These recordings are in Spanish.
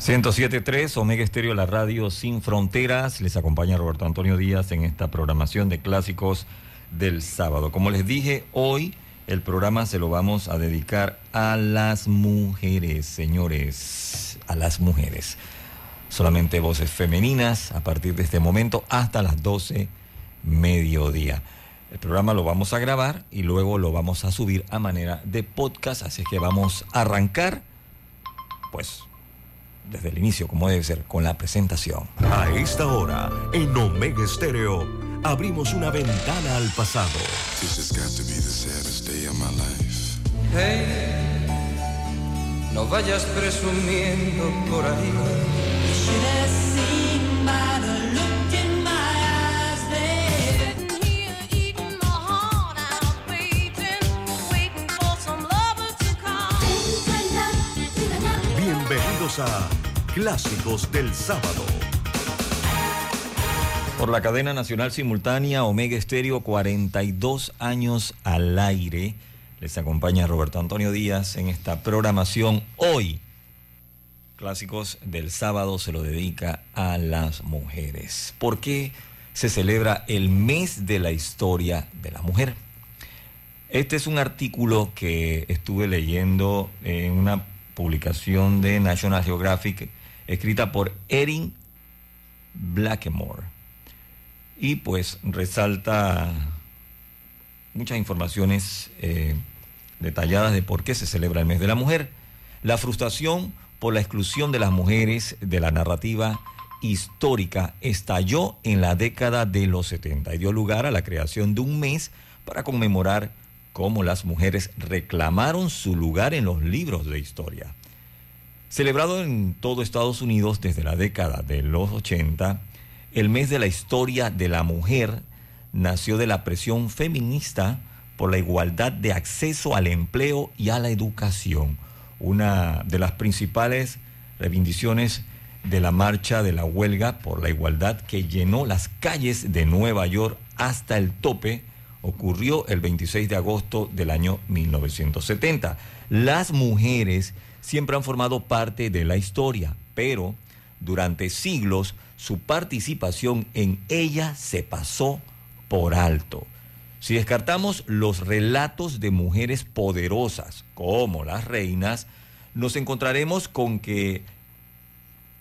107.3 Omega Estéreo, la radio sin fronteras. Les acompaña Roberto Antonio Díaz en esta programación de clásicos del sábado. Como les dije, hoy el programa se lo vamos a dedicar a las mujeres, señores, a las mujeres. Solamente voces femeninas a partir de este momento hasta las 12 mediodía. El programa lo vamos a grabar y luego lo vamos a subir a manera de podcast, así que vamos a arrancar, pues desde el inicio, como debe ser, con la presentación. A esta hora, en Omega Estéreo, abrimos una ventana al pasado. Hey, no vayas presumiendo por ahí. A Clásicos del Sábado. Por la cadena nacional simultánea Omega Estéreo, 42 años al aire. Les acompaña Roberto Antonio Díaz en esta programación. Hoy, Clásicos del Sábado se lo dedica a las mujeres. ¿Por qué se celebra el mes de la historia de la mujer? Este es un artículo que estuve leyendo en una publicación de National Geographic escrita por Erin Blackmore. Y pues resalta muchas informaciones eh, detalladas de por qué se celebra el mes de la mujer. La frustración por la exclusión de las mujeres de la narrativa histórica estalló en la década de los 70 y dio lugar a la creación de un mes para conmemorar cómo las mujeres reclamaron su lugar en los libros de historia. Celebrado en todo Estados Unidos desde la década de los 80, el mes de la historia de la mujer nació de la presión feminista por la igualdad de acceso al empleo y a la educación, una de las principales reivindicaciones de la marcha de la huelga por la igualdad que llenó las calles de Nueva York hasta el tope ocurrió el 26 de agosto del año 1970. Las mujeres siempre han formado parte de la historia, pero durante siglos su participación en ella se pasó por alto. Si descartamos los relatos de mujeres poderosas como las reinas, nos encontraremos con que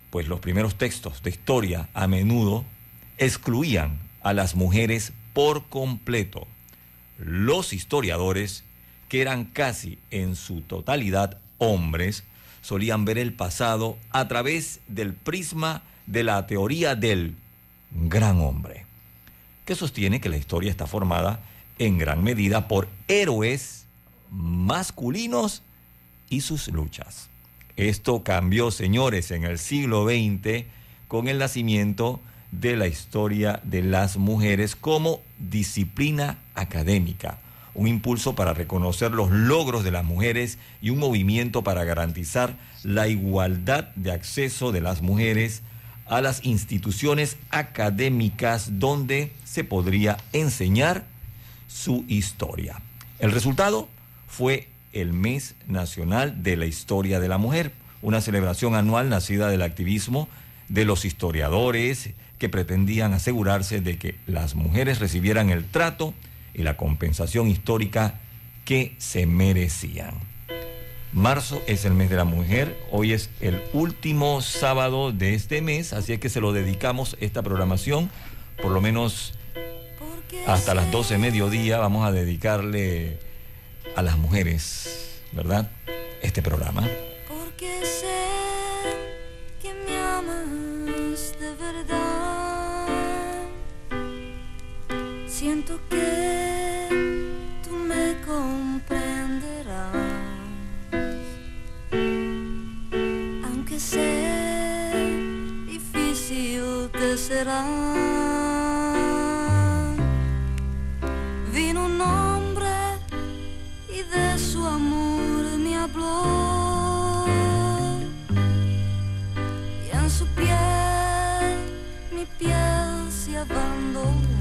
pues los primeros textos de historia a menudo excluían a las mujeres por completo. Los historiadores, que eran casi en su totalidad hombres, solían ver el pasado a través del prisma de la teoría del gran hombre, que sostiene que la historia está formada en gran medida por héroes masculinos y sus luchas. Esto cambió, señores, en el siglo XX con el nacimiento de la historia de las mujeres como disciplina académica, un impulso para reconocer los logros de las mujeres y un movimiento para garantizar la igualdad de acceso de las mujeres a las instituciones académicas donde se podría enseñar su historia. El resultado fue el Mes Nacional de la Historia de la Mujer, una celebración anual nacida del activismo de los historiadores que pretendían asegurarse de que las mujeres recibieran el trato y la compensación histórica que se merecían. Marzo es el mes de la mujer, hoy es el último sábado de este mes, así es que se lo dedicamos esta programación, por lo menos hasta las 12 mediodía vamos a dedicarle a las mujeres, ¿verdad? Este programa. Siento que tú me comprenderás. Aunque sé difícil te será. Vino un hombre y de su amor me habló. Y en su piel mi piel se abandonó.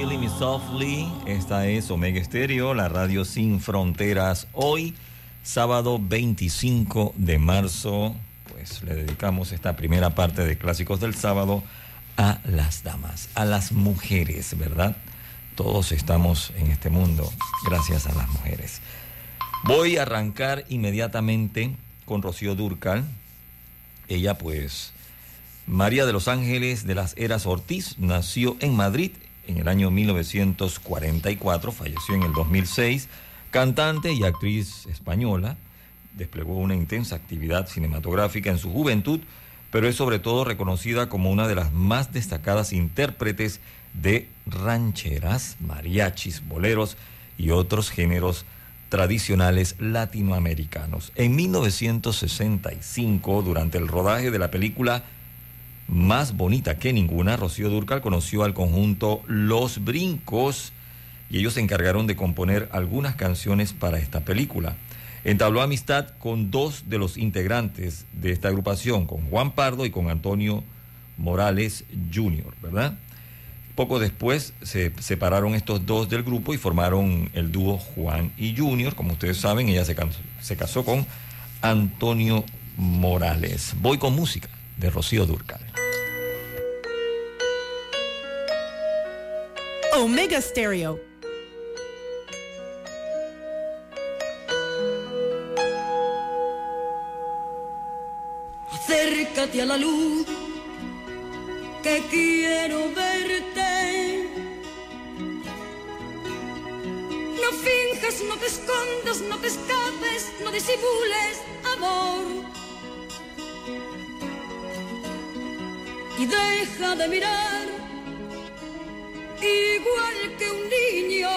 Killing Me Softly. Esta es Omega Stereo, la radio sin fronteras. Hoy, sábado 25 de marzo, pues le dedicamos esta primera parte de Clásicos del Sábado a las damas, a las mujeres, ¿verdad? Todos estamos en este mundo gracias a las mujeres. Voy a arrancar inmediatamente con Rocío Durcal. Ella pues María de los Ángeles de las Heras Ortiz nació en Madrid en el año 1944, falleció en el 2006, cantante y actriz española, desplegó una intensa actividad cinematográfica en su juventud, pero es sobre todo reconocida como una de las más destacadas intérpretes de rancheras, mariachis, boleros y otros géneros tradicionales latinoamericanos. En 1965, durante el rodaje de la película más bonita que ninguna, Rocío Durcal conoció al conjunto Los Brincos y ellos se encargaron de componer algunas canciones para esta película. Entabló amistad con dos de los integrantes de esta agrupación, con Juan Pardo y con Antonio Morales Jr., ¿verdad? Poco después se separaron estos dos del grupo y formaron el dúo Juan y Junior. Como ustedes saben, ella se, se casó con Antonio Morales. Voy con música de Rocío Durcal. Omega Stereo. Acércate a la luz, que quiero verte. No finjas, no te escondas, no te escapes, no disimules, amor. Y deja de mirar igual que un niño.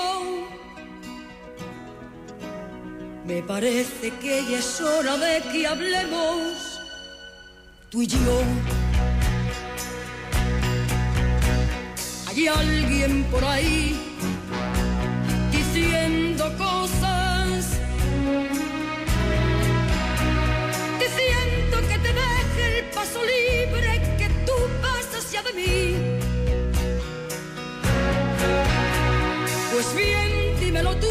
Me parece que ya es hora de que hablemos tú y yo. Hay alguien por ahí diciendo cosas, diciendo que te deje el paso libre, Pues bien, dímelo tú,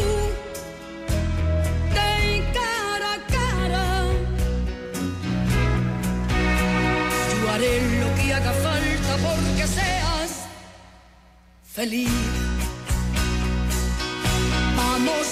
de cara a cara. Yo haré lo que haga falta porque seas feliz. Vamos,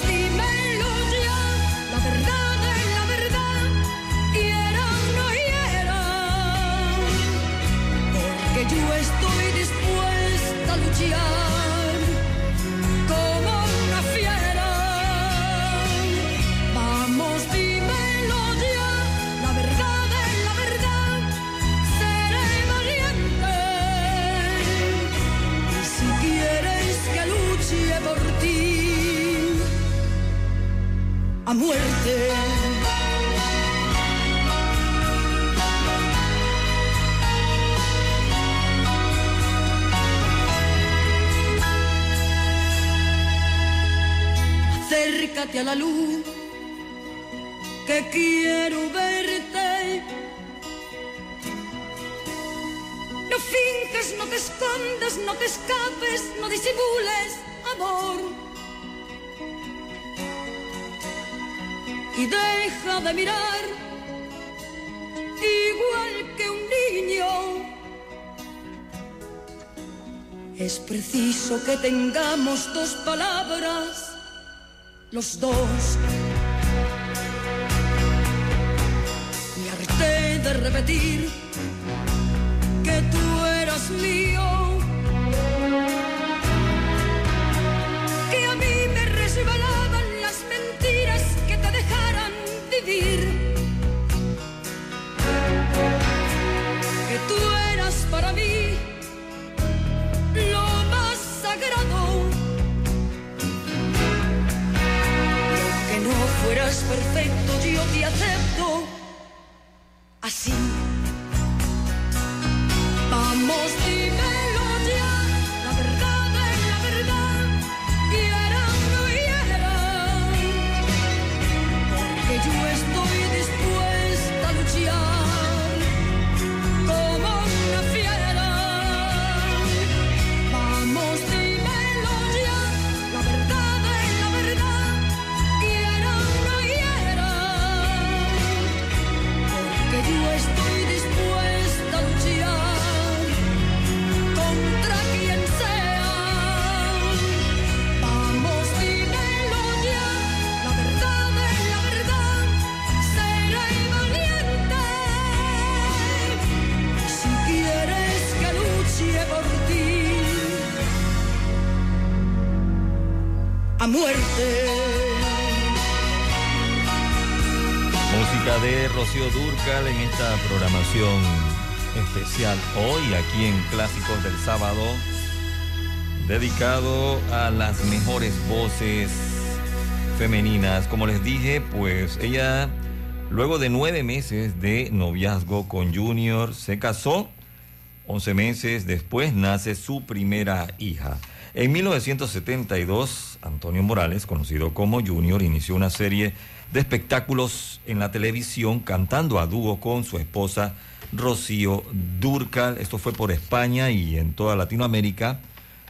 a muerte. acércate a la luz, que quiero verte. No finges, no te escondas, no te escapes, no disimules, amor. Y deja de mirar igual que un niño. Es preciso que tengamos dos palabras los dos. Me harté de repetir que tú eras mío, que tú eras para mí lo más sagrado. no fueras perfecto, yo te acepto así. Muerte. Música de Rocío Durcal en esta programación especial hoy aquí en Clásicos del Sábado, dedicado a las mejores voces femeninas. Como les dije, pues ella, luego de nueve meses de noviazgo con Junior, se casó. Once meses después nace su primera hija. En 1972, Antonio Morales, conocido como Junior, inició una serie de espectáculos en la televisión cantando a dúo con su esposa Rocío Durcal. Esto fue por España y en toda Latinoamérica.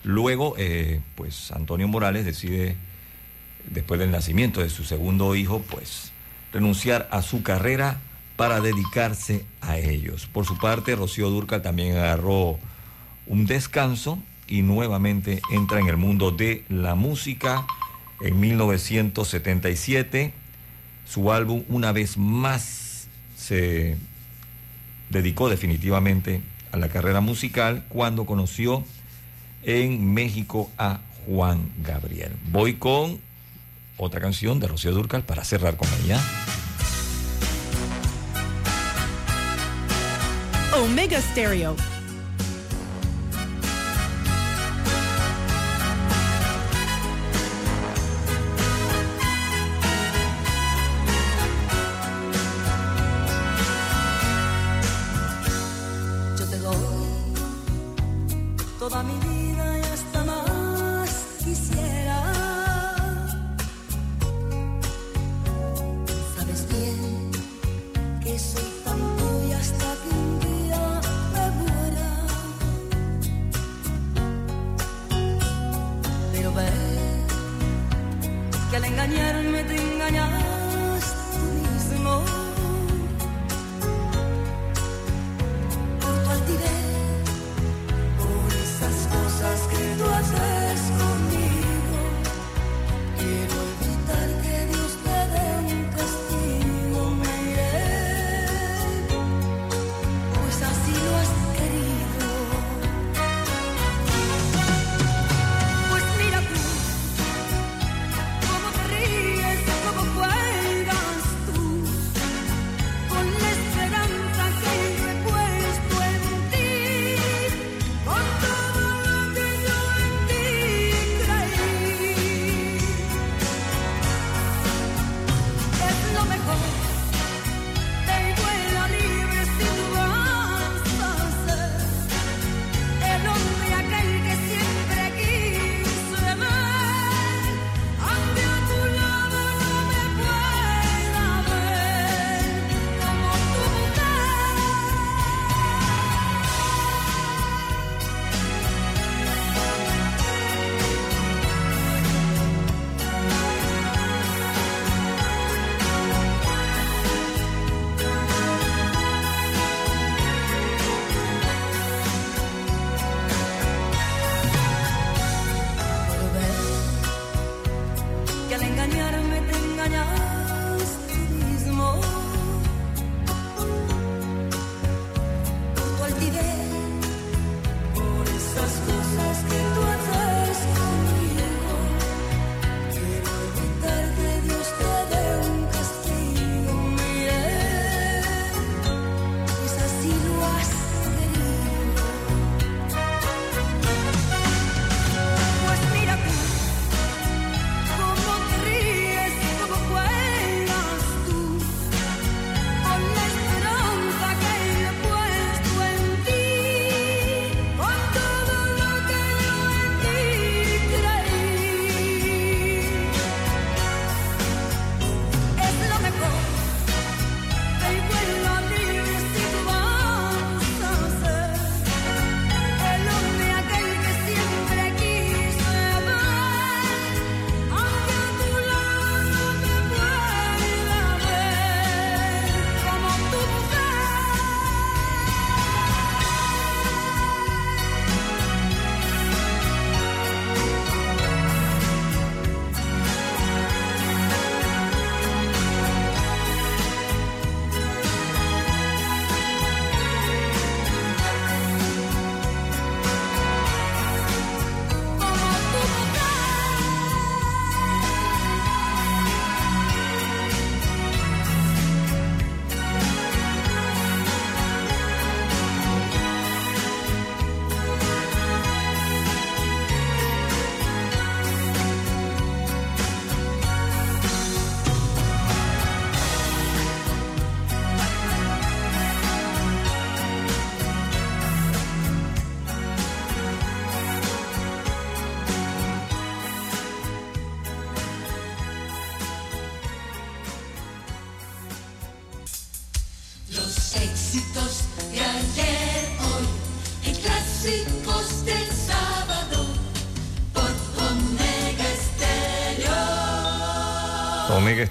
Luego, eh, pues Antonio Morales decide, después del nacimiento de su segundo hijo, pues renunciar a su carrera para dedicarse a ellos. Por su parte, Rocío Durcal también agarró un descanso y nuevamente entra en el mundo de la música. En 1977, su álbum Una vez más se dedicó definitivamente a la carrera musical cuando conoció en México a Juan Gabriel. Voy con otra canción de Rocío Durcal para cerrar con ella. Omega Stereo.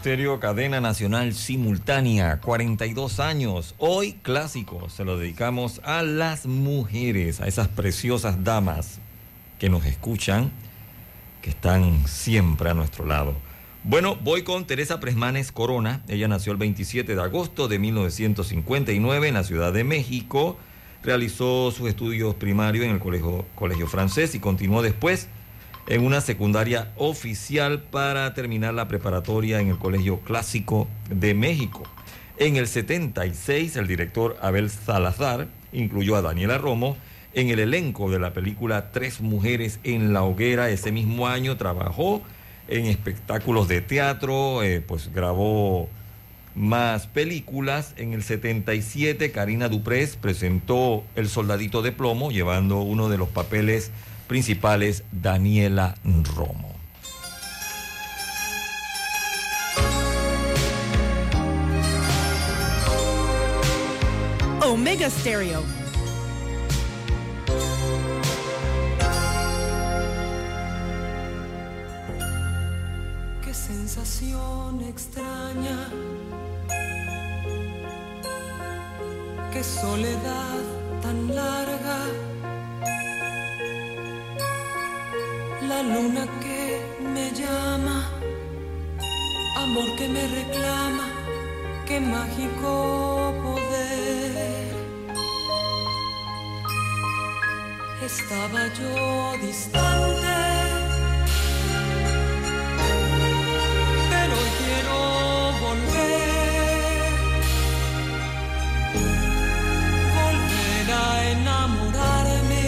Estéreo, cadena nacional simultánea, 42 años. Hoy clásico, se lo dedicamos a las mujeres, a esas preciosas damas que nos escuchan, que están siempre a nuestro lado. Bueno, voy con Teresa Presmanes Corona. Ella nació el 27 de agosto de 1959 en la Ciudad de México. Realizó sus estudios primarios en el colegio, colegio francés y continuó después en una secundaria oficial para terminar la preparatoria en el Colegio Clásico de México. En el 76, el director Abel Salazar incluyó a Daniela Romo en el elenco de la película Tres Mujeres en la Hoguera. Ese mismo año trabajó en espectáculos de teatro, eh, pues grabó más películas. En el 77, Karina Duprés presentó El Soldadito de Plomo, llevando uno de los papeles principales, Daniela Romo. Omega Stereo. Qué sensación extraña. Qué soledad tan larga. La luna que me llama. Amor que me reclama. Qué mágico poder. Estaba yo distante. pero quiero volver, volver a enamorarme,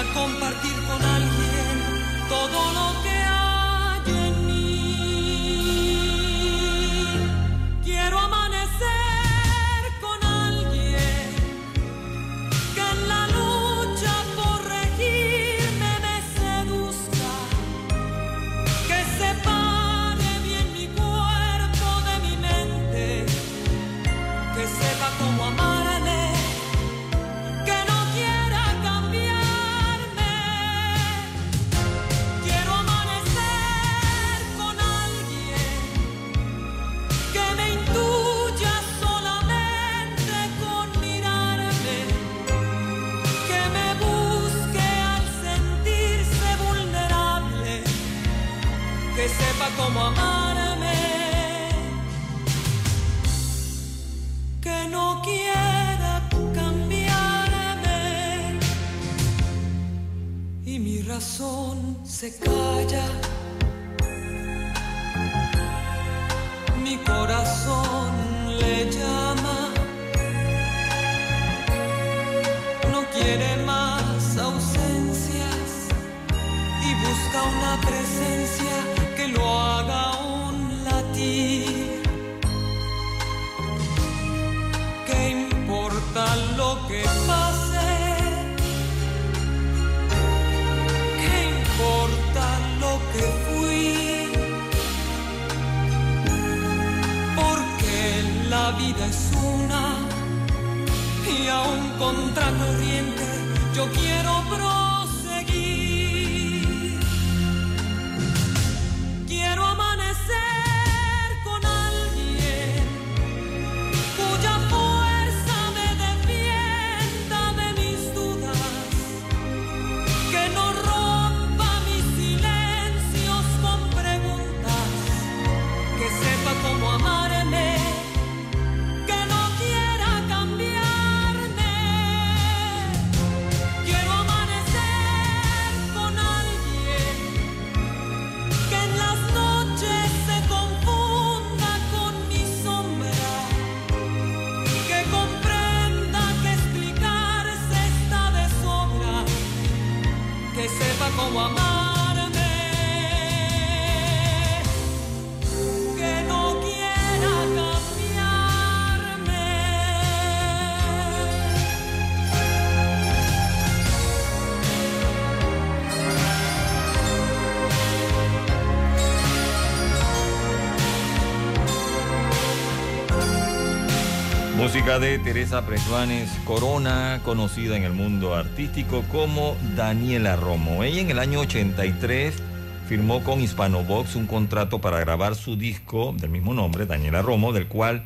a compartir con alguien todo lo que cómo amarme, que no quiera cambiarme. Y mi razón se calla. Mi corazón le llama. No quiere más ausencias y busca una presencia vida es una y aún contracorriente yo quiero proseguir. De Teresa Presvanes Corona, conocida en el mundo artístico como Daniela Romo. Ella en el año 83 firmó con Hispanovox un contrato para grabar su disco del mismo nombre, Daniela Romo, del cual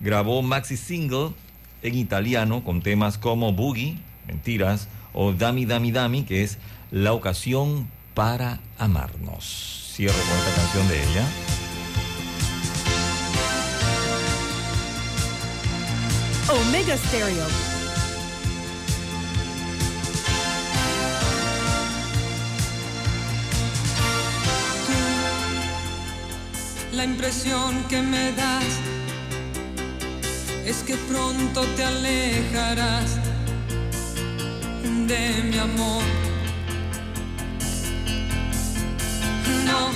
grabó maxi single en italiano con temas como Boogie, Mentiras, o Dami Dami Dami, que es la ocasión para amarnos. Cierro con esta canción de ella. Omega Stereo. La impresión que me das es que pronto te alejarás de mi amor. No,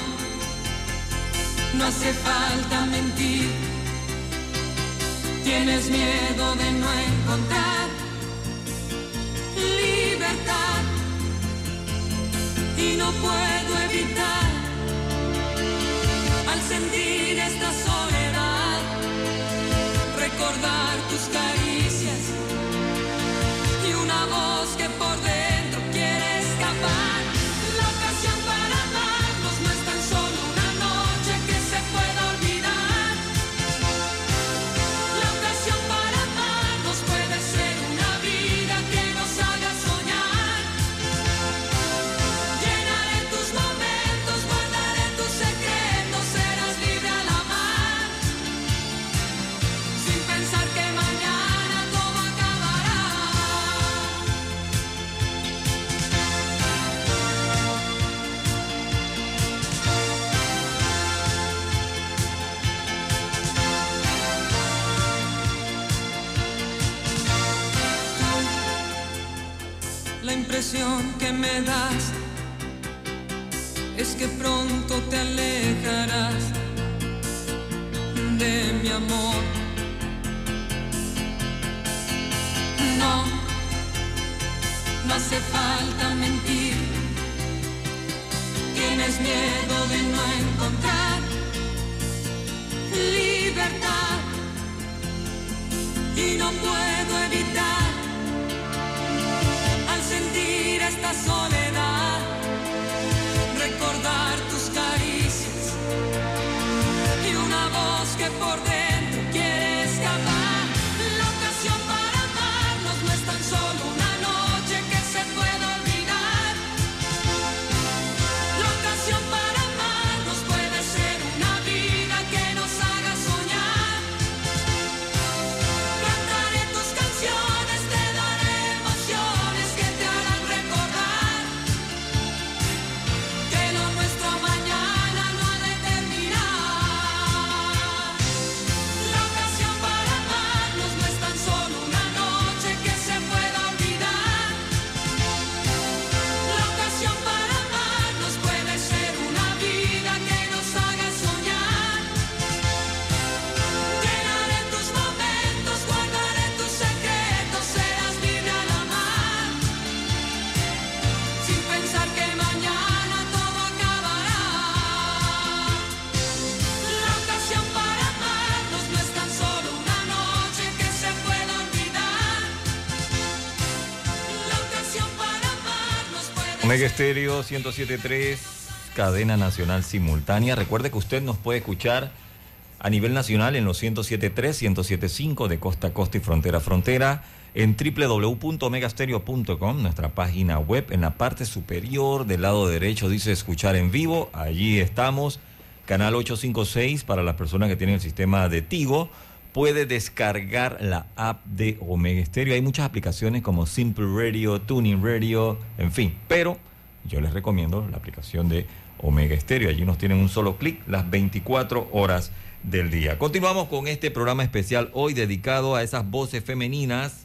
no hace falta mentir. Tienes miedo de no encontrar libertad. Y no puedo evitar al sentir esta soledad, recordar tus caricias y una voz que impresión que me das es que pronto te alejarás de mi amor. No, no hace falta mentir. Tienes miedo de no encontrar libertad y no puedo evitar sentir Omega Estéreo 1073, cadena nacional simultánea. Recuerde que usted nos puede escuchar a nivel nacional en los 1073, 1075 de costa a costa y frontera a frontera, en www.omegastereo.com, nuestra página web. En la parte superior del lado derecho dice escuchar en vivo. Allí estamos. Canal 856 para las personas que tienen el sistema de Tigo. Puede descargar la app de Omega Stereo. Hay muchas aplicaciones como Simple Radio, Tuning Radio, en fin. Pero yo les recomiendo la aplicación de Omega Stereo. Allí nos tienen un solo clic las 24 horas del día. Continuamos con este programa especial hoy dedicado a esas voces femeninas.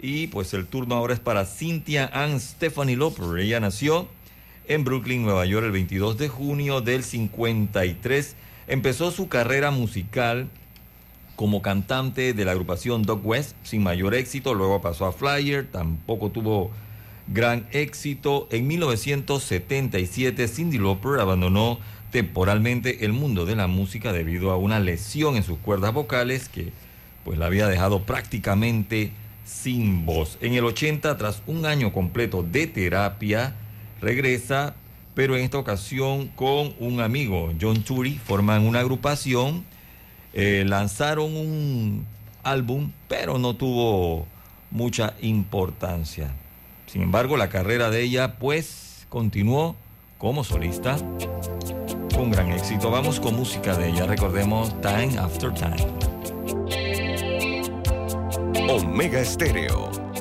Y pues el turno ahora es para Cynthia Ann Stephanie Loper. Ella nació en Brooklyn, Nueva York, el 22 de junio del 53. Empezó su carrera musical como cantante de la agrupación Dog West sin mayor éxito. Luego pasó a Flyer, tampoco tuvo gran éxito. En 1977, Cindy Lauper abandonó temporalmente el mundo de la música debido a una lesión en sus cuerdas vocales que pues la había dejado prácticamente sin voz. En el 80, tras un año completo de terapia, regresa pero en esta ocasión con un amigo, John Turi, forman una agrupación, eh, lanzaron un álbum, pero no tuvo mucha importancia. Sin embargo, la carrera de ella pues continuó como solista con gran éxito. Vamos con música de ella, recordemos Time After Time. Omega Estéreo.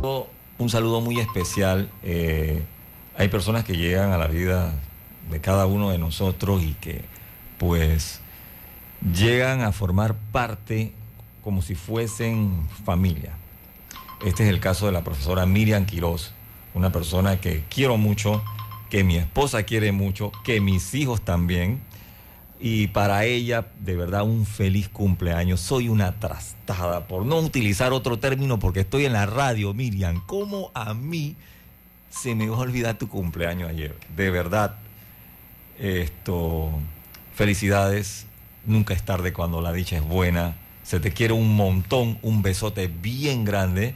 Un saludo muy especial. eh, hay personas que llegan a la vida de cada uno de nosotros y que pues llegan a formar parte como si fuesen familia. Este es el caso de la profesora Miriam Quiroz, una persona que quiero mucho, que mi esposa quiere mucho, que mis hijos también. Y para ella, de verdad, un feliz cumpleaños. Soy una trastada, por no utilizar otro término, porque estoy en la radio, Miriam. ¿Cómo a mí se me va a olvidar tu cumpleaños ayer? De verdad, esto, felicidades. Nunca es tarde cuando la dicha es buena. Se te quiere un montón, un besote bien grande.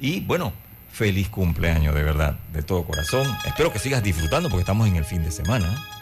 Y bueno, feliz cumpleaños, de verdad, de todo corazón. Espero que sigas disfrutando porque estamos en el fin de semana.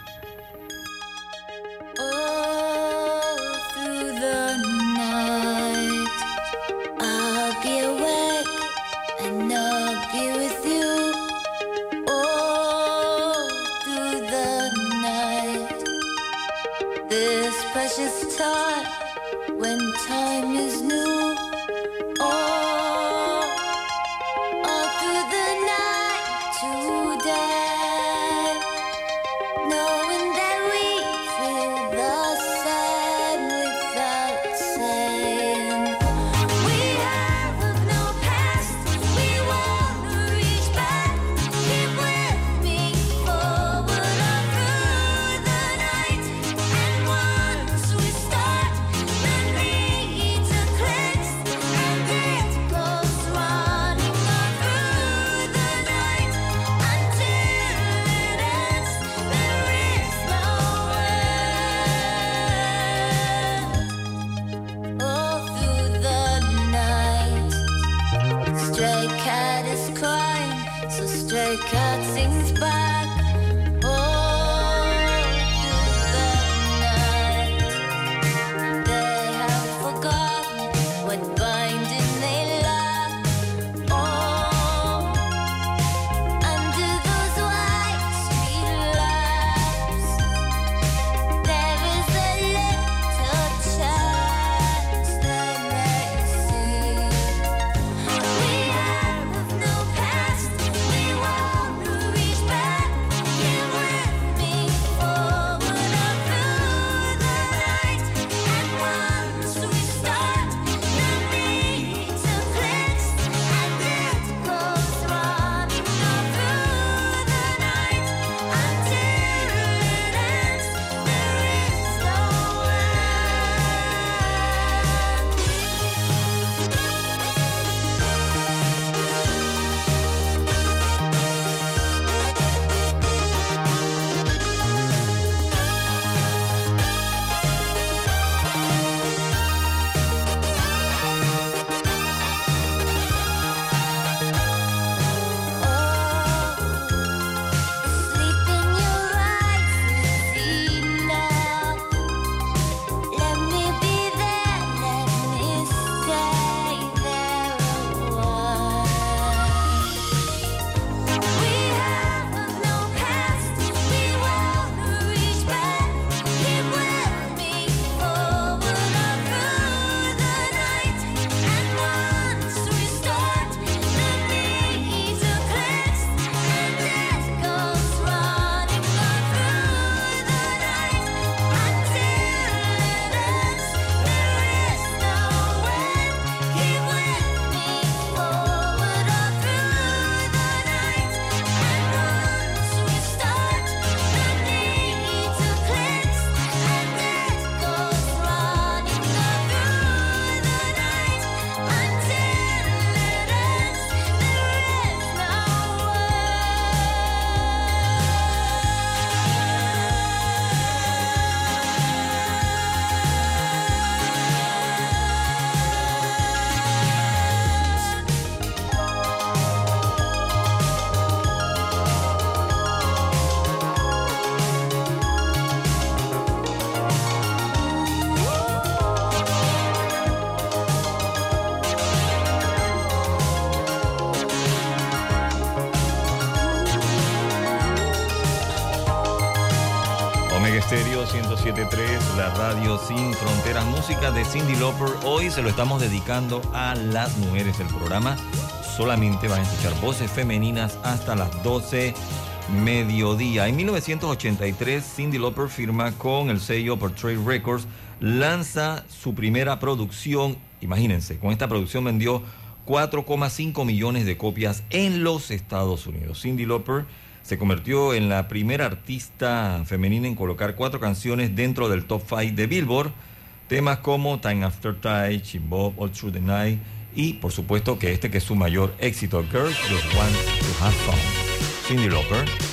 de Cindy Lauper. Hoy se lo estamos dedicando a las mujeres. El programa solamente van a escuchar voces femeninas hasta las 12 mediodía. En 1983, Cindy Lauper firma con el sello Portrait Records, lanza su primera producción. Imagínense, con esta producción vendió 4,5 millones de copias en los Estados Unidos. Cindy Lauper se convirtió en la primera artista femenina en colocar cuatro canciones dentro del top 5 de Billboard Temas como Time After Time, Chimbop, All Through the Night y por supuesto que este que es su mayor éxito, Girls Just Want to Have Fun. Cindy Lauper.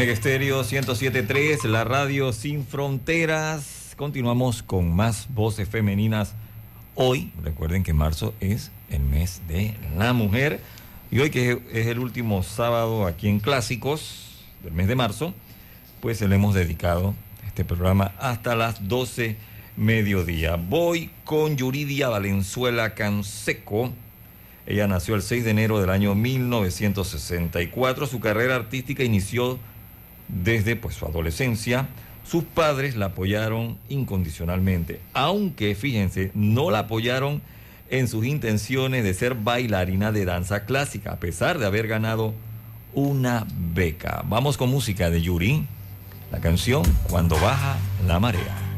Omega Estéreo 107.3, la radio sin fronteras. Continuamos con más voces femeninas. Hoy, recuerden que marzo es el mes de la mujer. Y hoy que es el último sábado aquí en Clásicos del mes de marzo, pues le hemos dedicado este programa hasta las 12 mediodía. Voy con Yuridia Valenzuela Canseco. Ella nació el 6 de enero del año 1964. Su carrera artística inició desde pues, su adolescencia. Sus padres la apoyaron incondicionalmente, aunque fíjense, no la apoyaron en sus intenciones de ser bailarina de danza clásica, a pesar de haber ganado una beca. Vamos con música de Yuri, la canción Cuando baja la marea.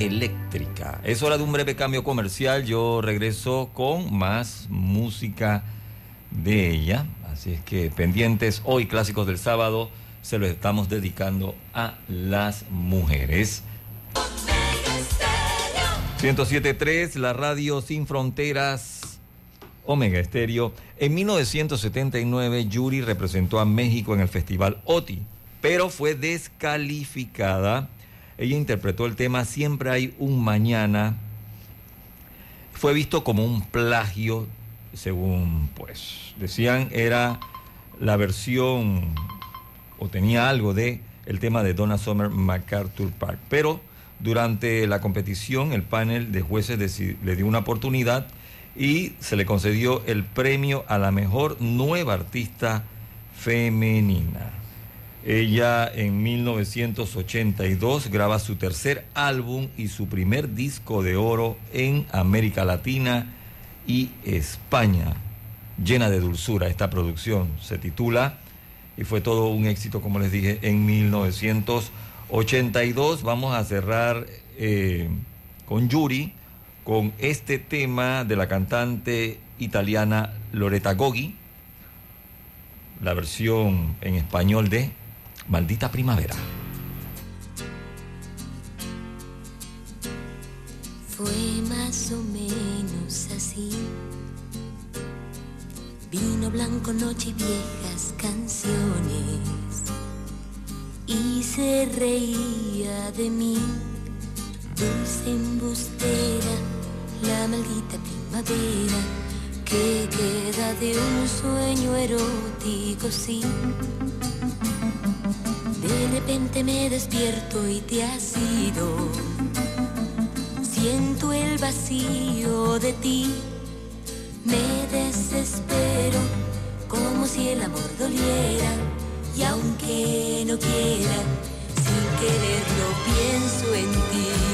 Eléctrica. Es hora de un breve cambio comercial. Yo regreso con más música de ella. Así es que pendientes, hoy clásicos del sábado, se los estamos dedicando a las mujeres. 107.3, la radio sin fronteras, Omega Estéreo. En 1979, Yuri representó a México en el Festival OTI, pero fue descalificada. Ella interpretó el tema Siempre hay un mañana. Fue visto como un plagio, según pues decían, era la versión o tenía algo de el tema de Donna Summer MacArthur Park. Pero durante la competición el panel de jueces le dio una oportunidad y se le concedió el premio a la mejor nueva artista femenina. Ella en 1982 graba su tercer álbum y su primer disco de oro en América Latina y España. Llena de dulzura esta producción se titula y fue todo un éxito, como les dije, en 1982. Vamos a cerrar eh, con Yuri, con este tema de la cantante italiana Loretta Goggi, la versión en español de Maldita Primavera. Fue más o menos así. Vino blanco, noche y viejas canciones. Y se reía de mí, dulce embustera, la maldita primavera que queda de un sueño erótico, sí. De repente me despierto y te has ido. Siento el vacío de ti, me desespero como si el amor doliera y aunque no quiera, sin quererlo pienso en ti.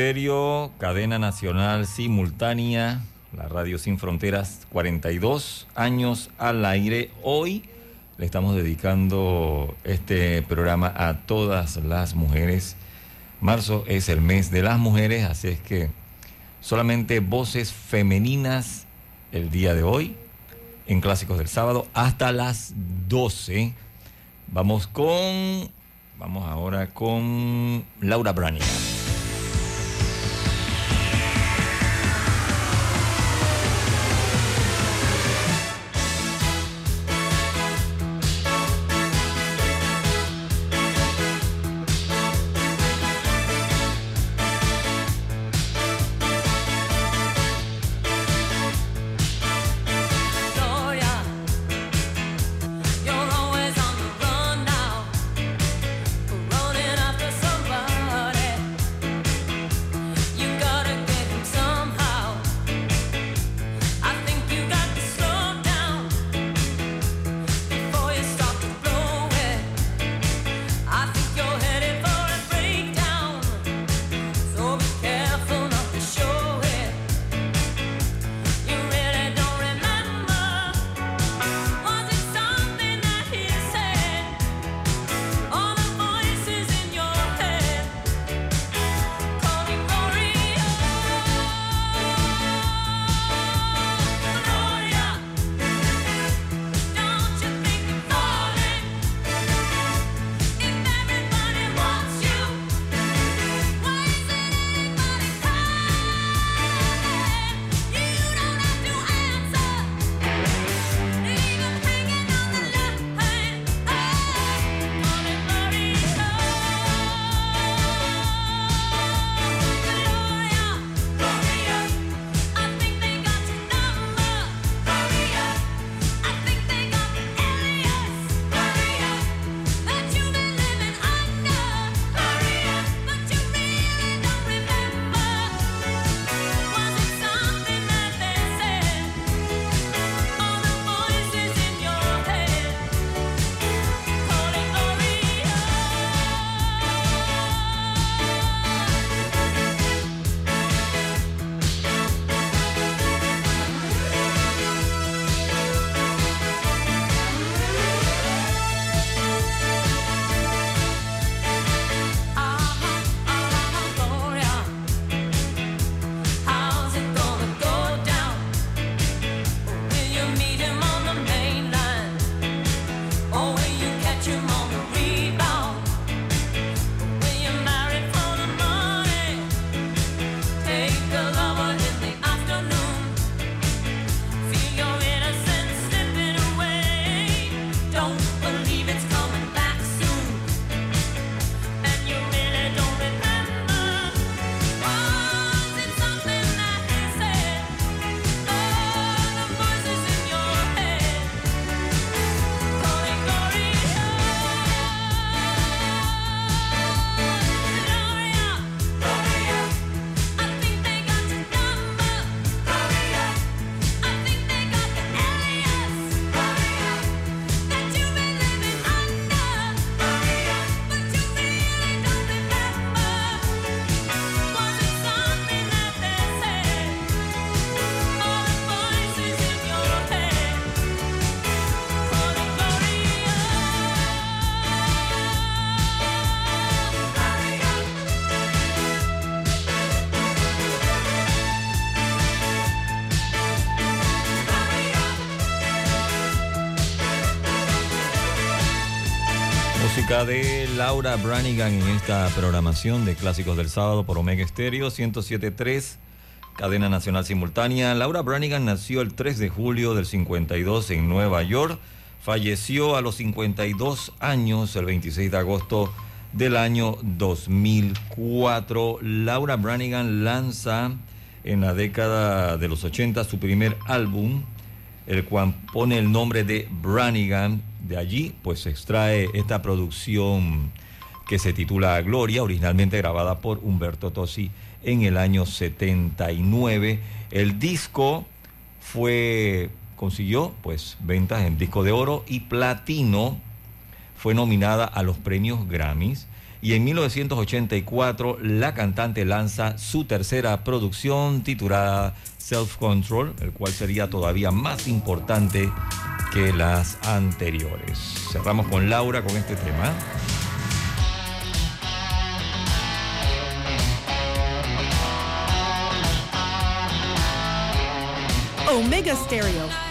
Estéreo, cadena nacional simultánea, la radio sin fronteras, 42 años al aire. Hoy le estamos dedicando este programa a todas las mujeres. Marzo es el mes de las mujeres, así es que solamente voces femeninas el día de hoy en Clásicos del Sábado hasta las 12. Vamos con, vamos ahora con Laura Branigan. De Laura Branigan en esta programación de Clásicos del Sábado por Omega Estéreo 107.3, cadena nacional simultánea. Laura Branigan nació el 3 de julio del 52 en Nueva York. Falleció a los 52 años el 26 de agosto del año 2004. Laura Branigan lanza en la década de los 80 su primer álbum, el cual pone el nombre de Branigan. De allí pues se extrae esta producción que se titula Gloria, originalmente grabada por Humberto Tosi en el año 79. El disco fue consiguió pues ventas en disco de oro y platino. Fue nominada a los premios Grammys y en 1984 la cantante lanza su tercera producción titulada Self Control, el cual sería todavía más importante que las anteriores. Cerramos con Laura con este tema. Omega Stereo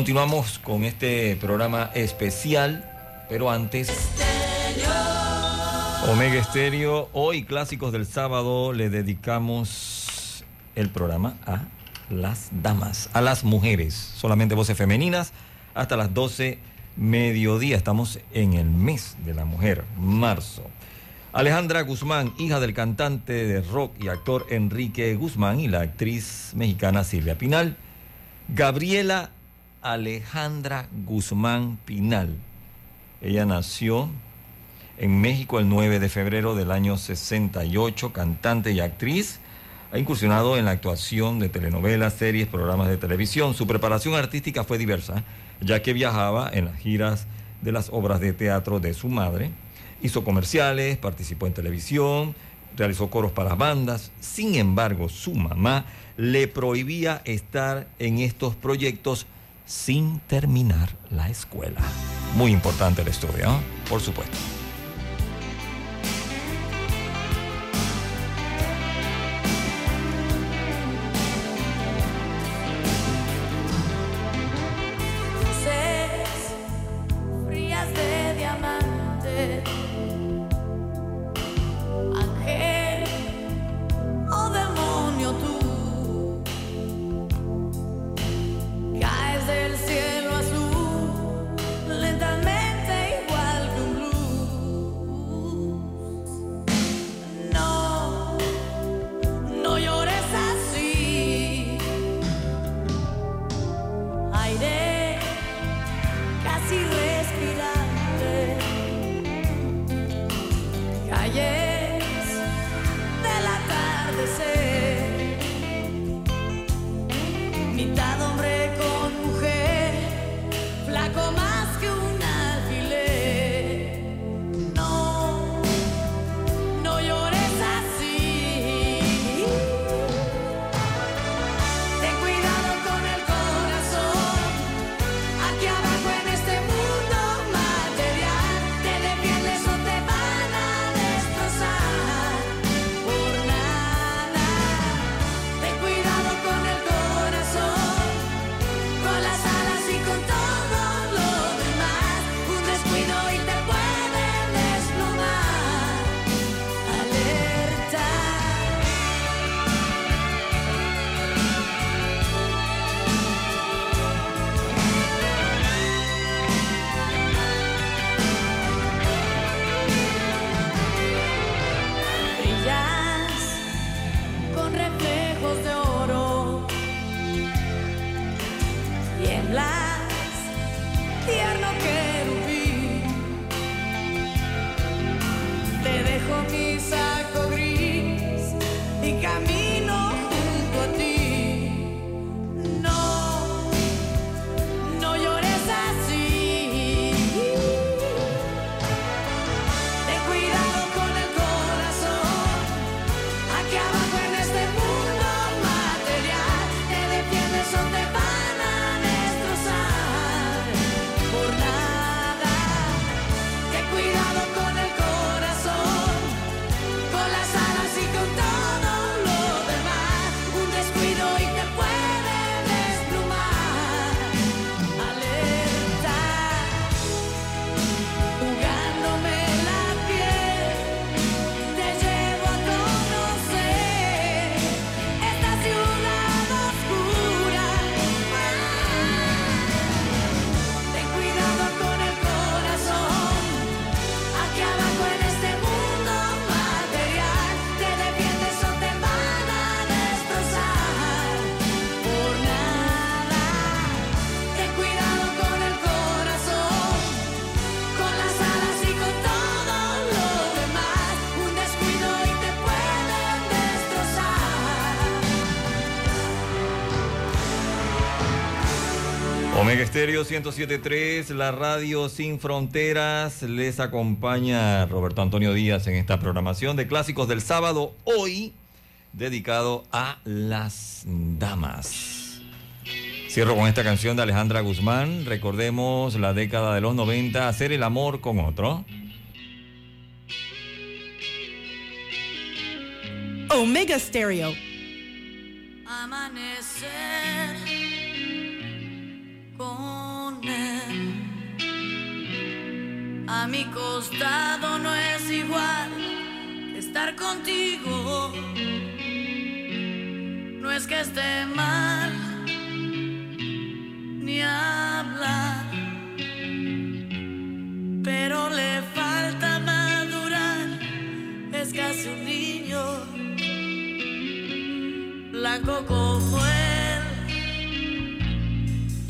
Continuamos con este programa especial, pero antes... Omega Estéreo, hoy clásicos del sábado, le dedicamos el programa a las damas, a las mujeres, solamente voces femeninas, hasta las 12 mediodía. Estamos en el mes de la mujer, marzo. Alejandra Guzmán, hija del cantante de rock y actor Enrique Guzmán y la actriz mexicana Silvia Pinal. Gabriela Alejandra Guzmán Pinal. Ella nació en México el 9 de febrero del año 68, cantante y actriz. Ha incursionado en la actuación de telenovelas, series, programas de televisión. Su preparación artística fue diversa, ya que viajaba en las giras de las obras de teatro de su madre. Hizo comerciales, participó en televisión, realizó coros para bandas. Sin embargo, su mamá le prohibía estar en estos proyectos sin terminar la escuela. Muy importante el estudio, ¿eh? por supuesto. Estéreo 107.3, la radio sin fronteras, les acompaña Roberto Antonio Díaz en esta programación de clásicos del sábado, hoy dedicado a las damas. Cierro con esta canción de Alejandra Guzmán, recordemos la década de los 90, hacer el amor con otro. Omega Stereo. Amanecer a mi costado no es igual estar contigo. No es que esté mal ni hablar, pero le falta madurar, es casi un niño blanco como él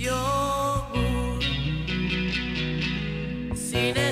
yogur uh, sin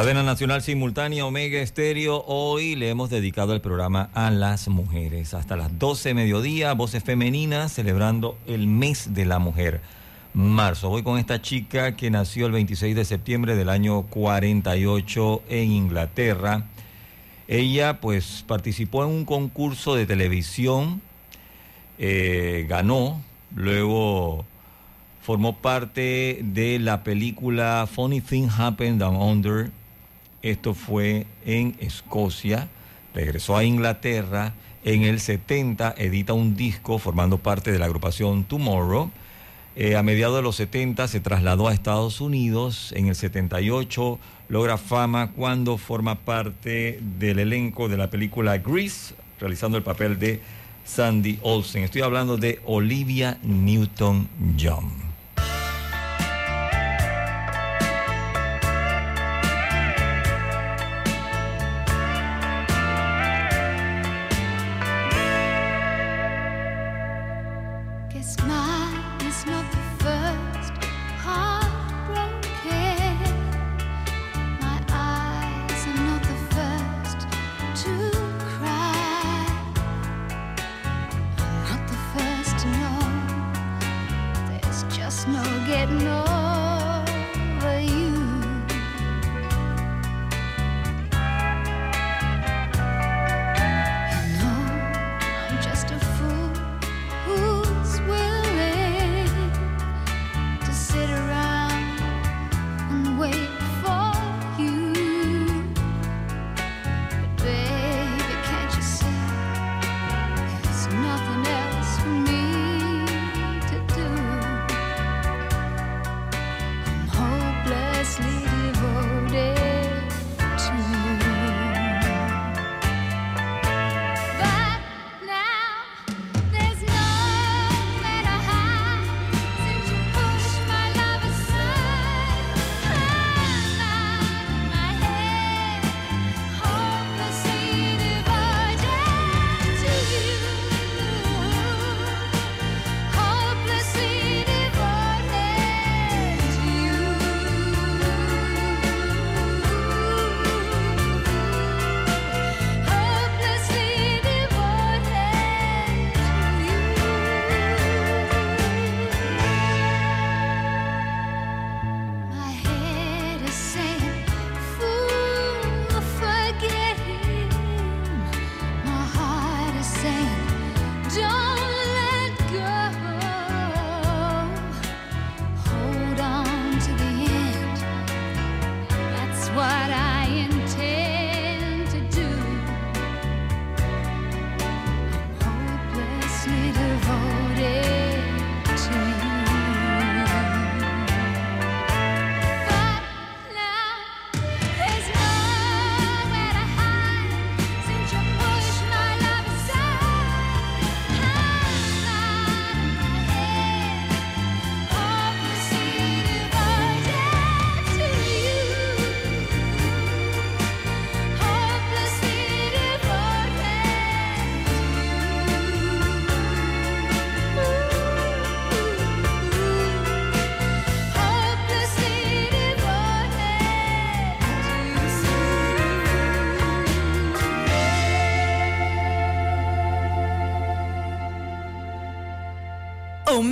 Cadena Nacional Simultánea Omega Estéreo. Hoy le hemos dedicado el programa a las mujeres. Hasta las 12 mediodía, voces femeninas celebrando el mes de la mujer. Marzo. Voy con esta chica que nació el 26 de septiembre del año 48 en Inglaterra. Ella pues participó en un concurso de televisión, eh, ganó, luego formó parte de la película Funny Thing Happened Down Under. Esto fue en Escocia. Regresó a Inglaterra. En el 70 edita un disco formando parte de la agrupación Tomorrow. Eh, a mediados de los 70 se trasladó a Estados Unidos. En el 78 logra fama cuando forma parte del elenco de la película Grease, realizando el papel de Sandy Olsen. Estoy hablando de Olivia Newton-John.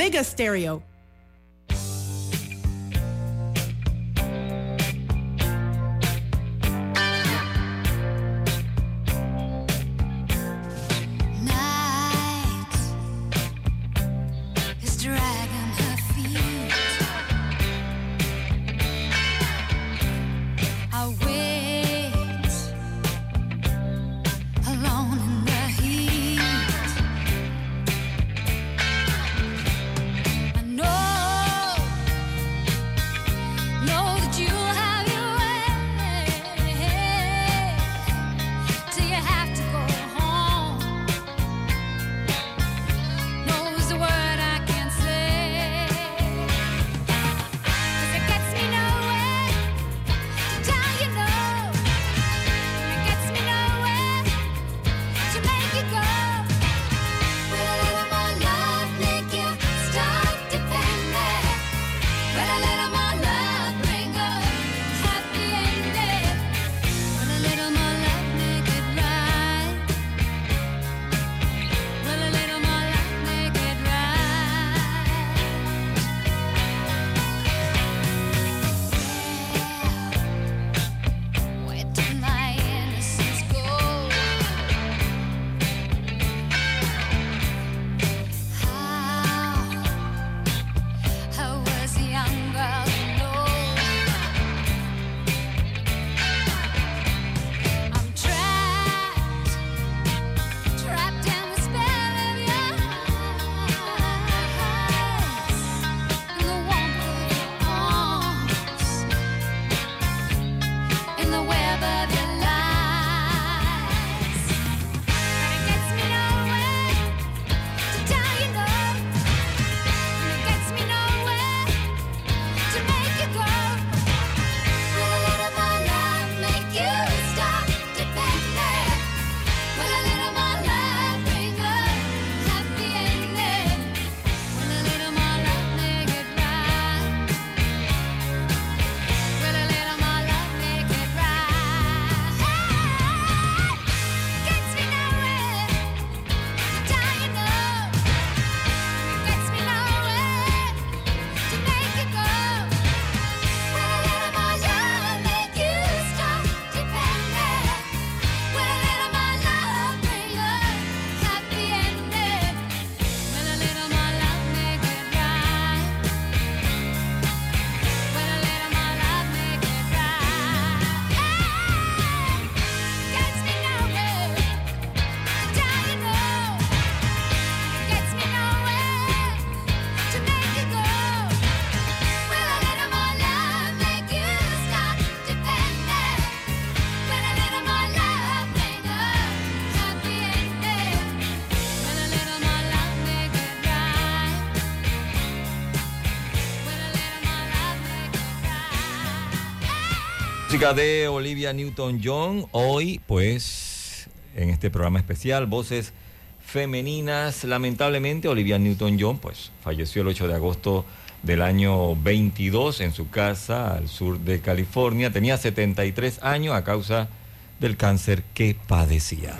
mega stereo De Olivia Newton-John. Hoy, pues, en este programa especial, voces femeninas. Lamentablemente, Olivia Newton-John, pues, falleció el 8 de agosto del año 22 en su casa al sur de California. Tenía 73 años a causa del cáncer que padecía.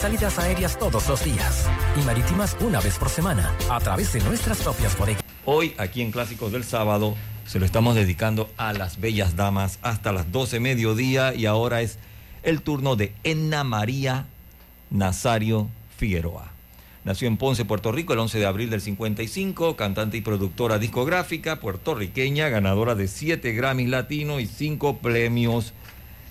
Salidas aéreas todos los días y marítimas una vez por semana a través de nuestras propias bodegas. Hoy, aquí en Clásicos del Sábado, se lo estamos dedicando a las bellas damas hasta las 12 mediodía y ahora es el turno de Enna María Nazario Figueroa. Nació en Ponce, Puerto Rico, el 11 de abril del 55, cantante y productora discográfica puertorriqueña, ganadora de 7 Grammys latinos y 5 premios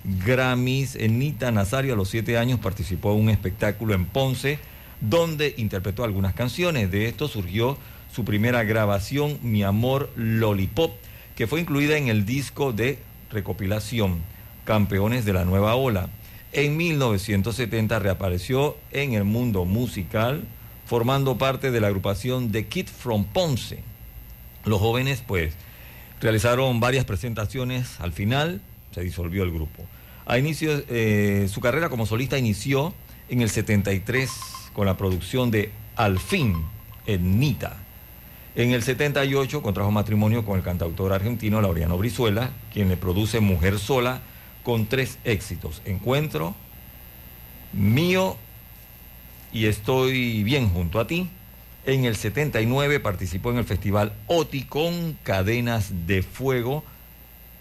Grammys. Enita Nazario a los 7 años participó en un espectáculo en Ponce donde interpretó algunas canciones. De esto surgió su primera grabación, Mi Amor Lollipop, que fue incluida en el disco de recopilación Campeones de la Nueva Ola. En 1970 reapareció en el mundo musical, formando parte de la agrupación The Kid from Ponce. Los jóvenes, pues, realizaron varias presentaciones. Al final, se disolvió el grupo. A eh, su carrera como solista inició en el 73 con la producción de Al fin, Nita. En el 78 contrajo matrimonio con el cantautor argentino Laureano Brizuela, quien le produce Mujer Sola con tres éxitos. Encuentro, Mío y Estoy bien junto a ti. En el 79 participó en el festival OTI con Cadenas de Fuego.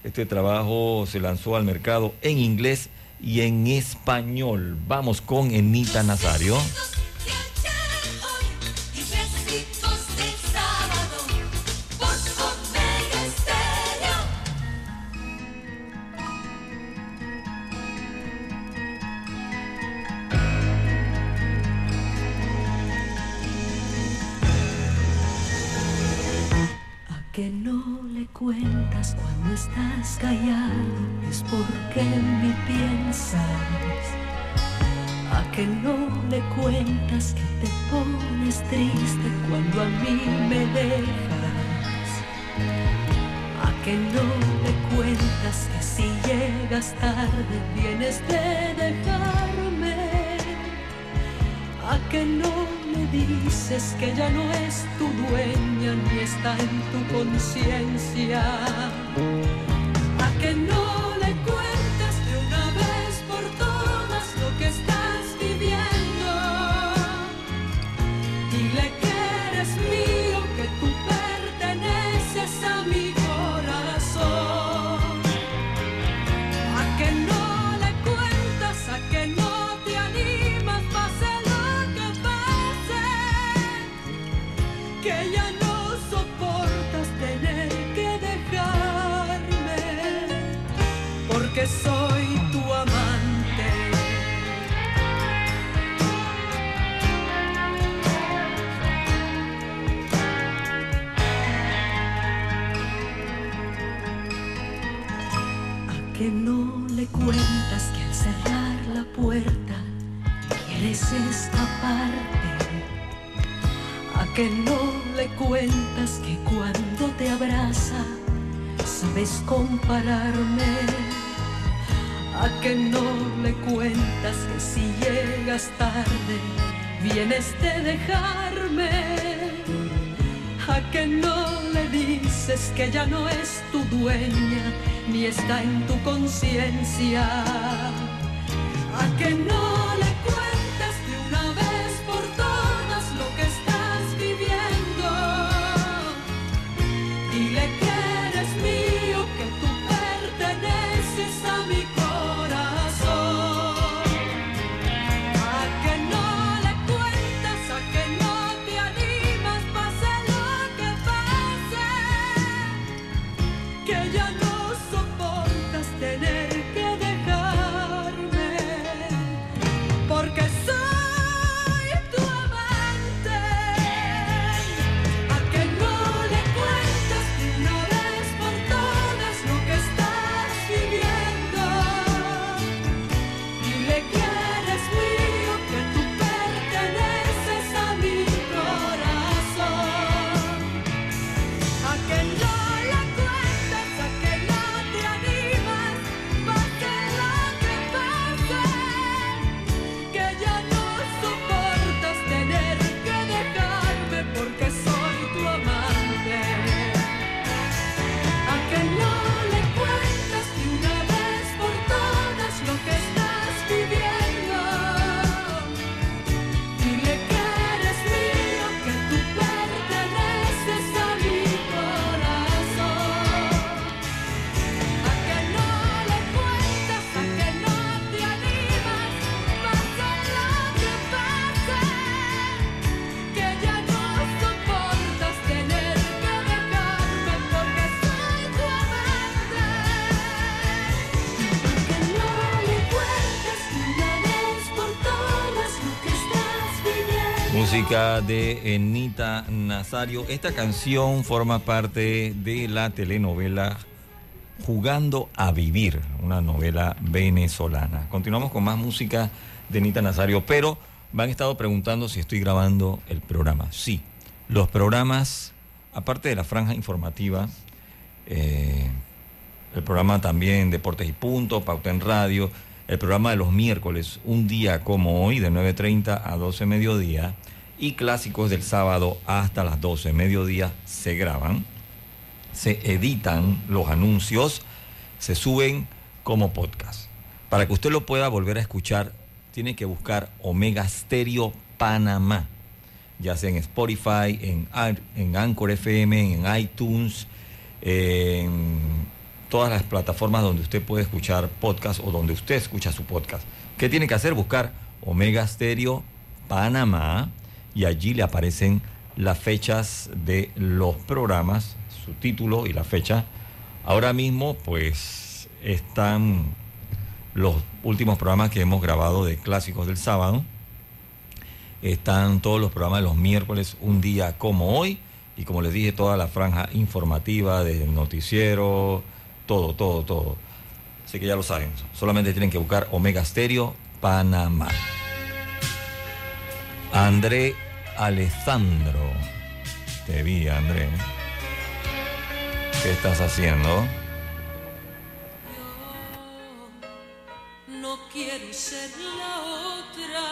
Este trabajo se lanzó al mercado en inglés y en español. Vamos con Enita Nazario. Estás callado? Es porque en mí piensas. ¿A que no le cuentas que te pones triste cuando a mí me dejas? ¿A que no le cuentas que si llegas tarde vienes de dejarme? ¿A que no le dices que ya no es tu dueña ni está en tu conciencia? ¿A que no le que no le cuentas que cuando te abraza sabes compararme? ¿A que no le cuentas que si llegas tarde vienes de dejarme? ¿A que no le dices que ya no es tu dueña ni está en tu conciencia? ¿A que no le cuentas Música de Enita Nazario. Esta canción forma parte de la telenovela Jugando a Vivir, una novela venezolana. Continuamos con más música de Enita Nazario, pero me han estado preguntando si estoy grabando el programa. Sí, los programas, aparte de la franja informativa, eh, el programa también Deportes y Punto, Pauta en Radio, el programa de los miércoles, un día como hoy, de 9.30 a 12 mediodía, y clásicos del sábado hasta las 12 mediodía se graban, se editan los anuncios, se suben como podcast. Para que usted lo pueda volver a escuchar, tiene que buscar Omega Stereo Panamá, ya sea en Spotify, en, en Anchor FM, en iTunes, en todas las plataformas donde usted puede escuchar podcast o donde usted escucha su podcast. ¿Qué tiene que hacer? Buscar Omega Stereo Panamá y allí le aparecen las fechas de los programas, su título y la fecha. Ahora mismo pues están los últimos programas que hemos grabado de clásicos del sábado. Están todos los programas de los miércoles, un día como hoy. Y como les dije, toda la franja informativa del noticiero, todo, todo, todo. Así que ya lo saben. Solamente tienen que buscar Omega Stereo Panamá. André Alessandro. Te vi, André. ¿Qué estás haciendo? No quiero ser la otra,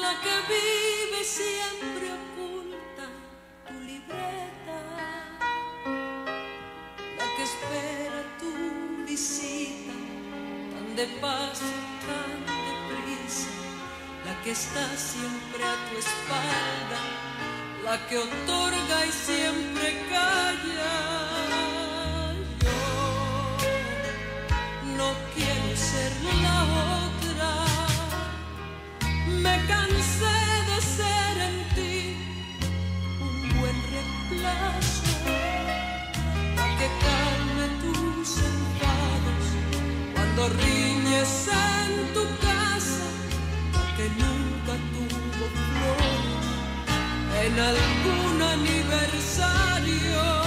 la que vive siempre oculta tu libreta, la que espera tu visita tan de paso, tan deprisa, la que está siempre a tu espalda, la que otorga y siempre calla. Yo no quiero ser la otra. Me cansé de ser en ti un buen reemplazo. La que calme tus enfados cuando riñes en en algún aniversario.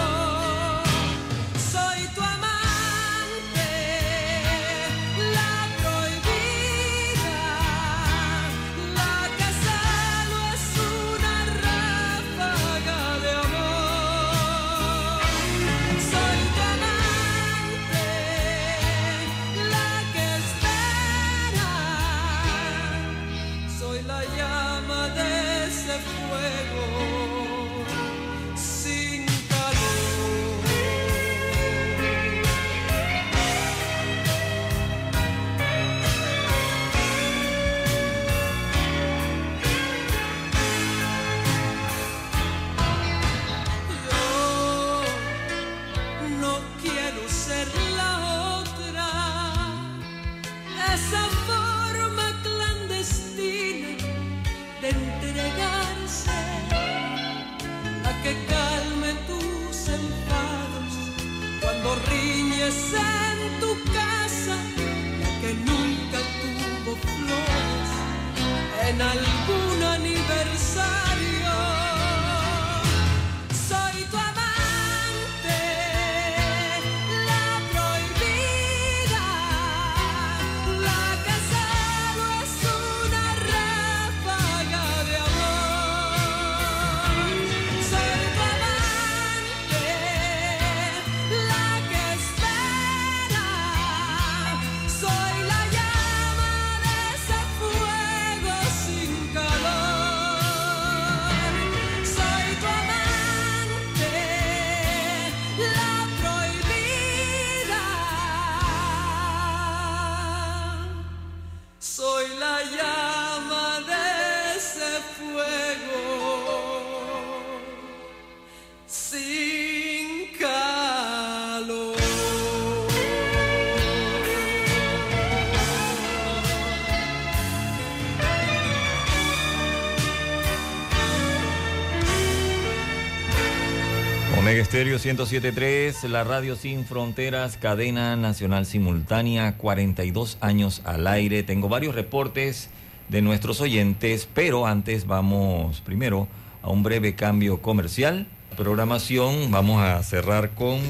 Estéreo 107.3, la radio sin fronteras, cadena nacional simultánea, 42 años al aire. Tengo varios reportes de nuestros oyentes, pero antes vamos primero a un breve cambio comercial. Programación, vamos a cerrar con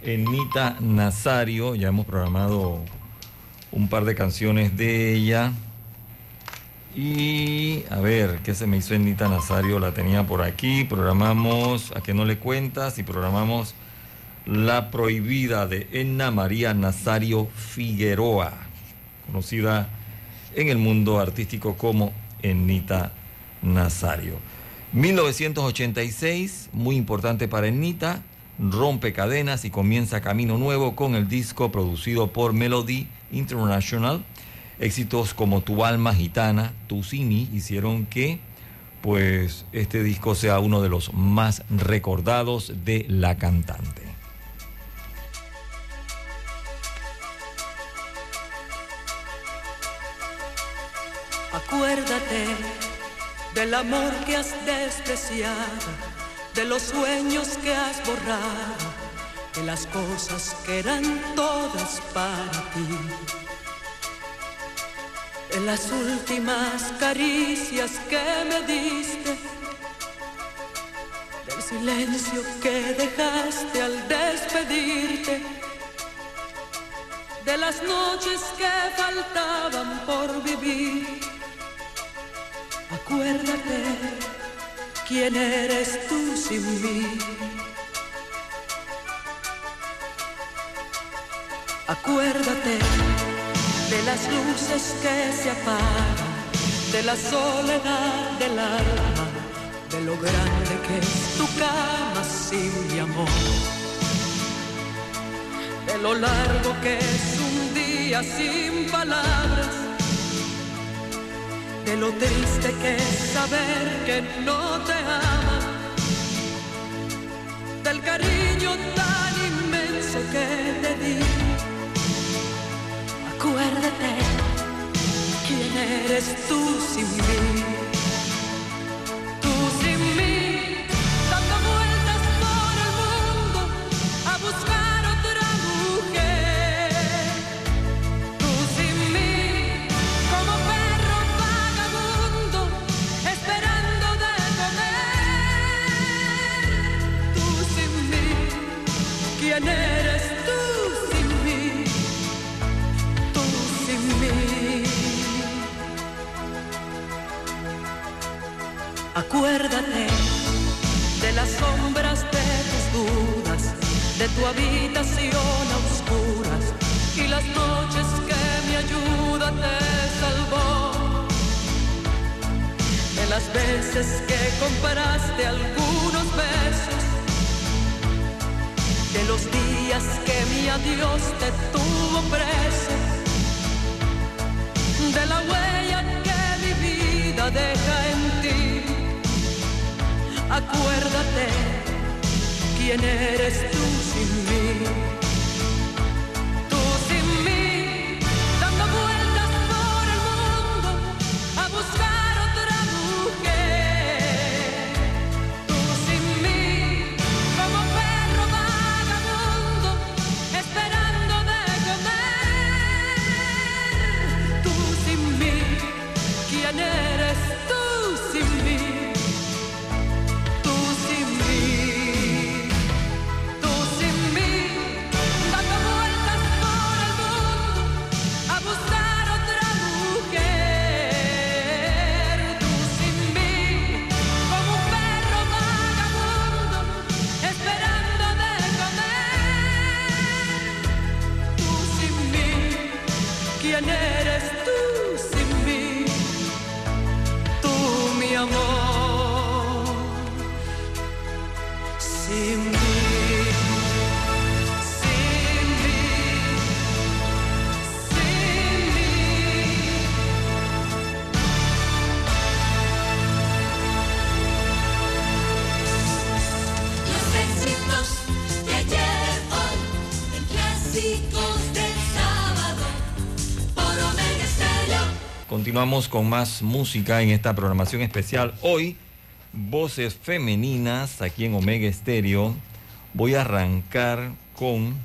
Enita Nazario, ya hemos programado un par de canciones de ella. Y a ver, ¿qué se me hizo Enita Nazario? La tenía por aquí. Programamos, a que no le cuentas, y programamos La Prohibida de Enna María Nazario Figueroa, conocida en el mundo artístico como Enita Nazario. 1986, muy importante para Enita, rompe cadenas y comienza camino nuevo con el disco producido por Melody International. Éxitos como Tu alma gitana, Tu Simi hicieron que pues este disco sea uno de los más recordados de la cantante. Acuérdate del amor que has despreciado, de los sueños que has borrado, de las cosas que eran todas para ti. De las últimas caricias que me diste, del silencio que dejaste al despedirte de las noches que faltaban por vivir. Acuérdate quién eres tú sin mí. Acuérdate de las luces que se apagan, de la soledad del alma, de lo grande que es tu cama sin mi amor de lo largo que es un día sin palabras, de lo triste que es saber que no te ama, del cariño tan inmenso que te di. Acuérdate quién eres tú sin mí. Acuérdate de las sombras de tus dudas, de tu habitación a oscuras y las noches que mi ayuda te salvó. De las veces que comparaste algunos besos, de los días que mi adiós te tuvo preso, de la huella que mi vida deja. Acuérdate quién eres tú sin mí. Continuamos con más música en esta programación especial. Hoy, voces femeninas aquí en Omega Estéreo. Voy a arrancar con.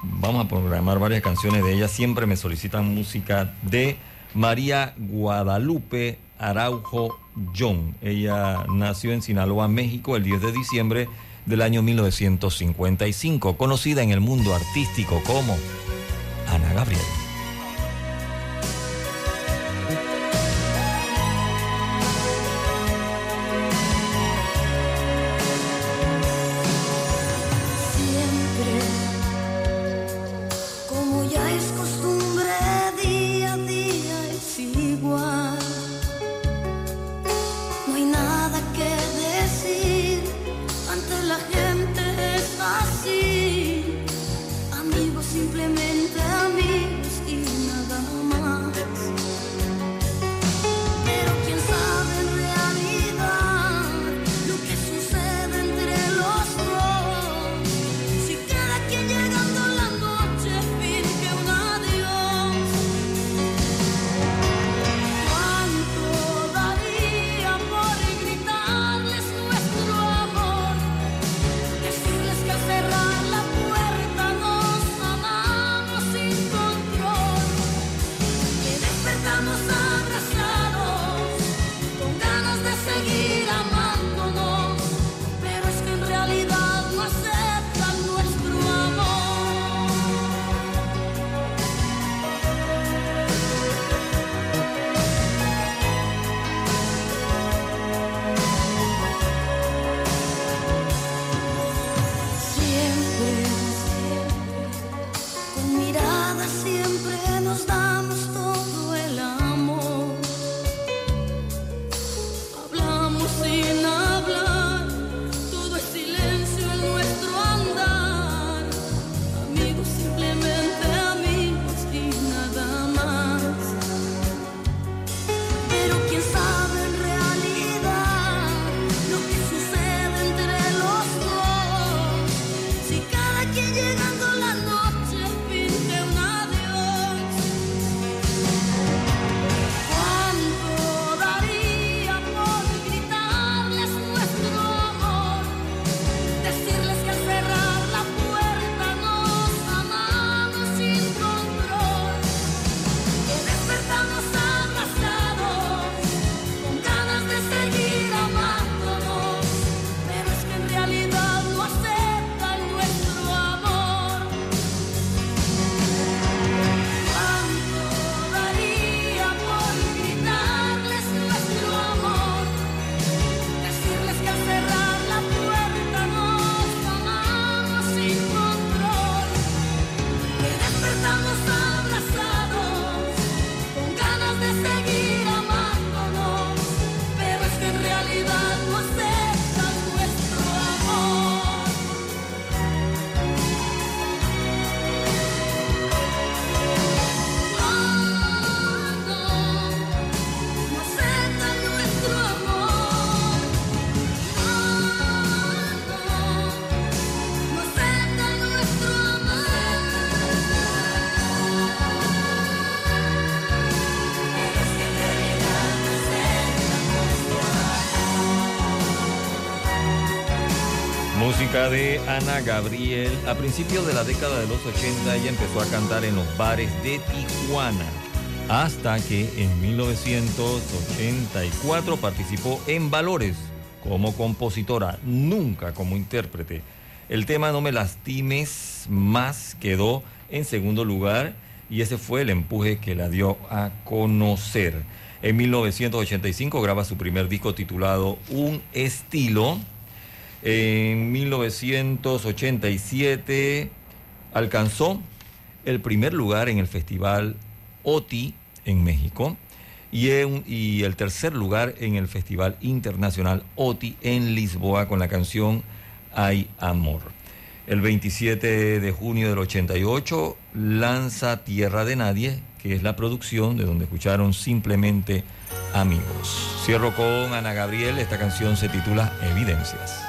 Vamos a programar varias canciones de ellas. Siempre me solicitan música de María Guadalupe Araujo John. Ella nació en Sinaloa, México, el 10 de diciembre del año 1955, conocida en el mundo artístico como Ana Gabriel. De Ana Gabriel. A principios de la década de los 80 ella empezó a cantar en los bares de Tijuana. Hasta que en 1984 participó en Valores como compositora, nunca como intérprete. El tema No me lastimes más quedó en segundo lugar y ese fue el empuje que la dio a conocer. En 1985 graba su primer disco titulado Un estilo. En 1987 alcanzó el primer lugar en el festival OTI en México y, el tercer lugar en el Festival Internacional OTI en Lisboa con la canción Hay Amor. El 27 de junio del 88 lanza Tierra de Nadie, que es la producción de donde escucharon simplemente Amigos. Cierro con Ana Gabriel, esta canción se titula Evidencias.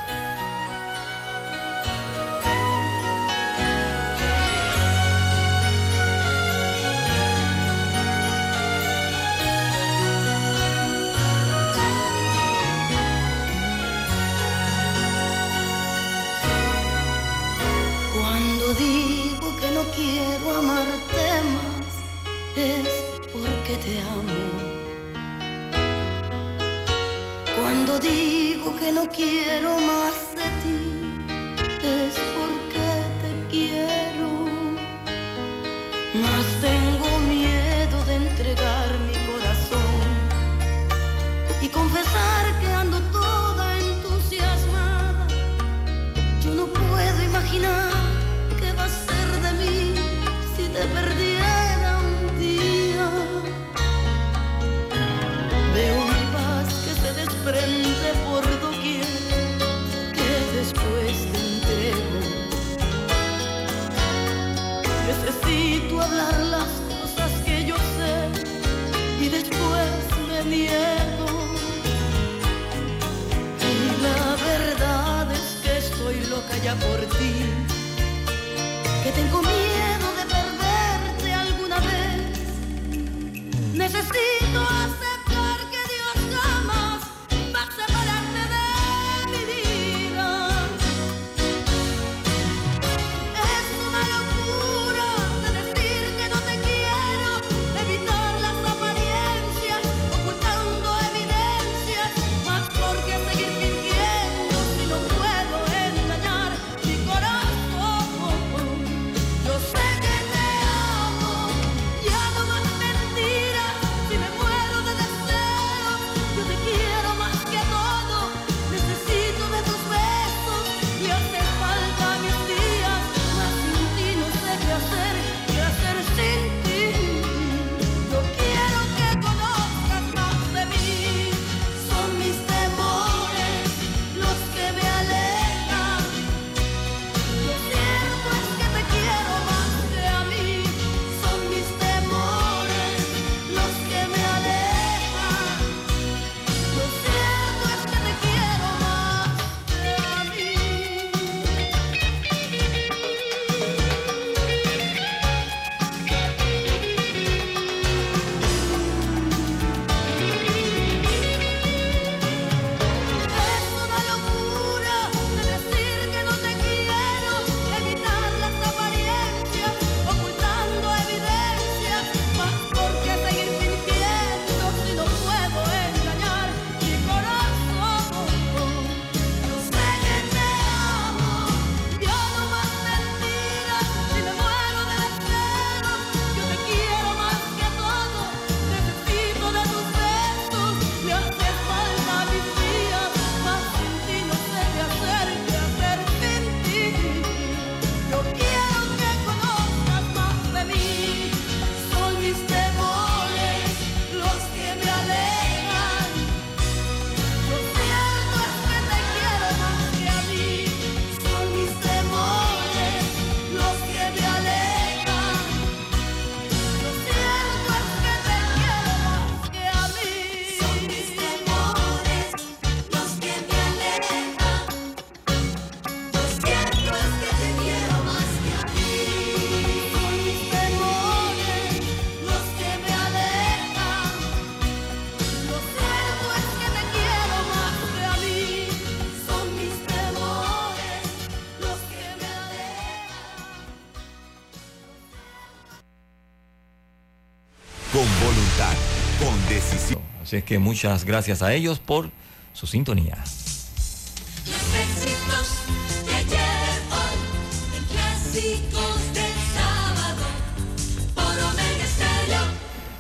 Que muchas gracias a ellos por su sintonía.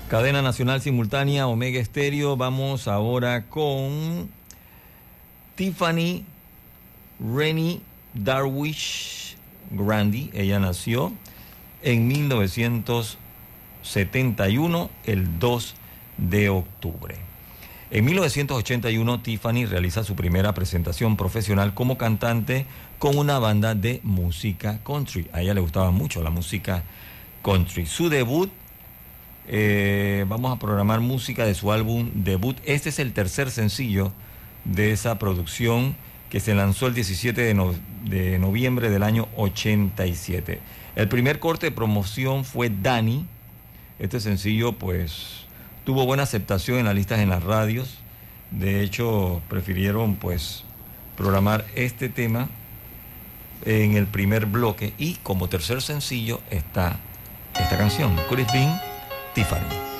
Cadena Nacional Simultánea Omega Estéreo. Vamos ahora con Tiffany Rennie Darwish Grandi. Ella nació en 1971, el 2 de octubre. En 1981, Tiffany realiza su primera presentación profesional como cantante con una banda de música country. A ella le gustaba mucho la música country. Su debut, eh, vamos a programar música de su álbum debut. Este es el tercer sencillo de esa producción que se lanzó el 17 de, de noviembre del año 87. El primer corte de promoción fue Dani. Este sencillo, pues tuvo buena aceptación en las listas en las radios. De hecho, prefirieron pues programar este tema en el primer bloque y como tercer sencillo está esta canción, Chris Bean, Tiffany.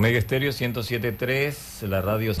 Omega Estéreo 107.3, la radio...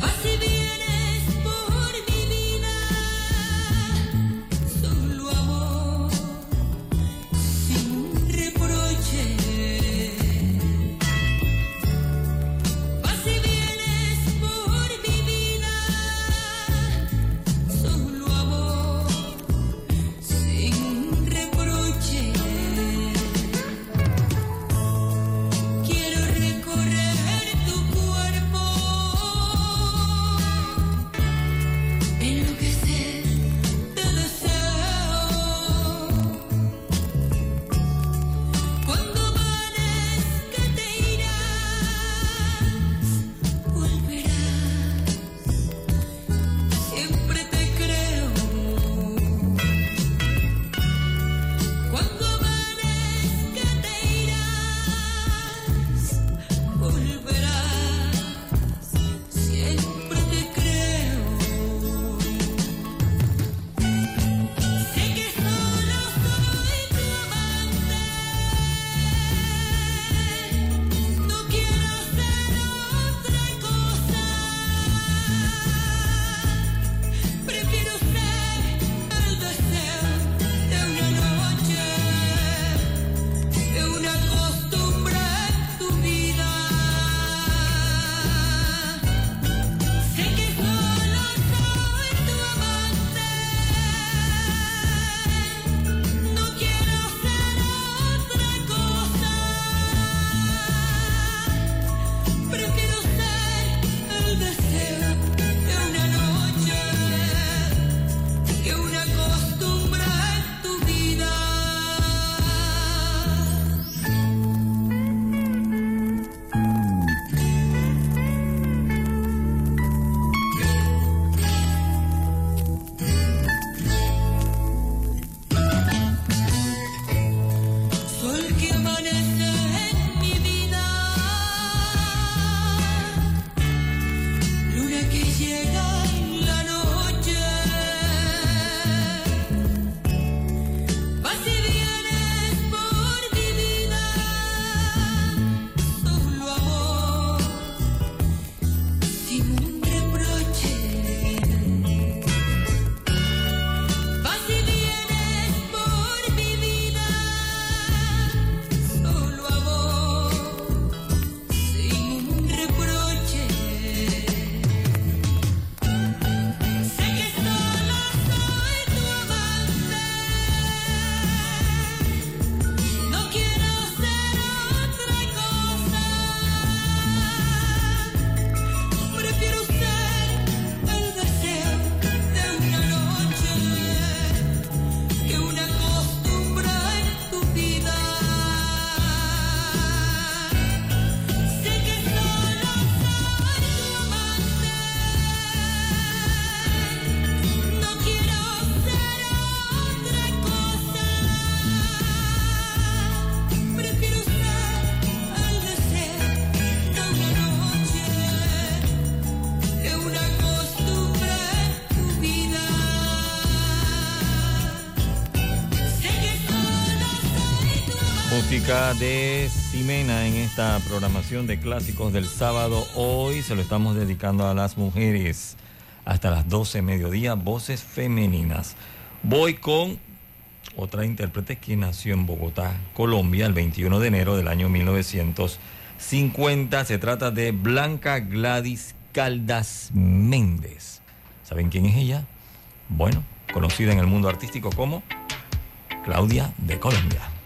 de Simena en esta programación de clásicos del sábado. Hoy se lo estamos dedicando a las mujeres. Hasta las 12 mediodía, voces femeninas. Voy con otra intérprete que nació en Bogotá, Colombia, el 21 de enero del año 1950. Se trata de Blanca Gladys Caldas Méndez. ¿Saben quién es ella? Bueno, conocida en el mundo artístico como Claudia de Colombia.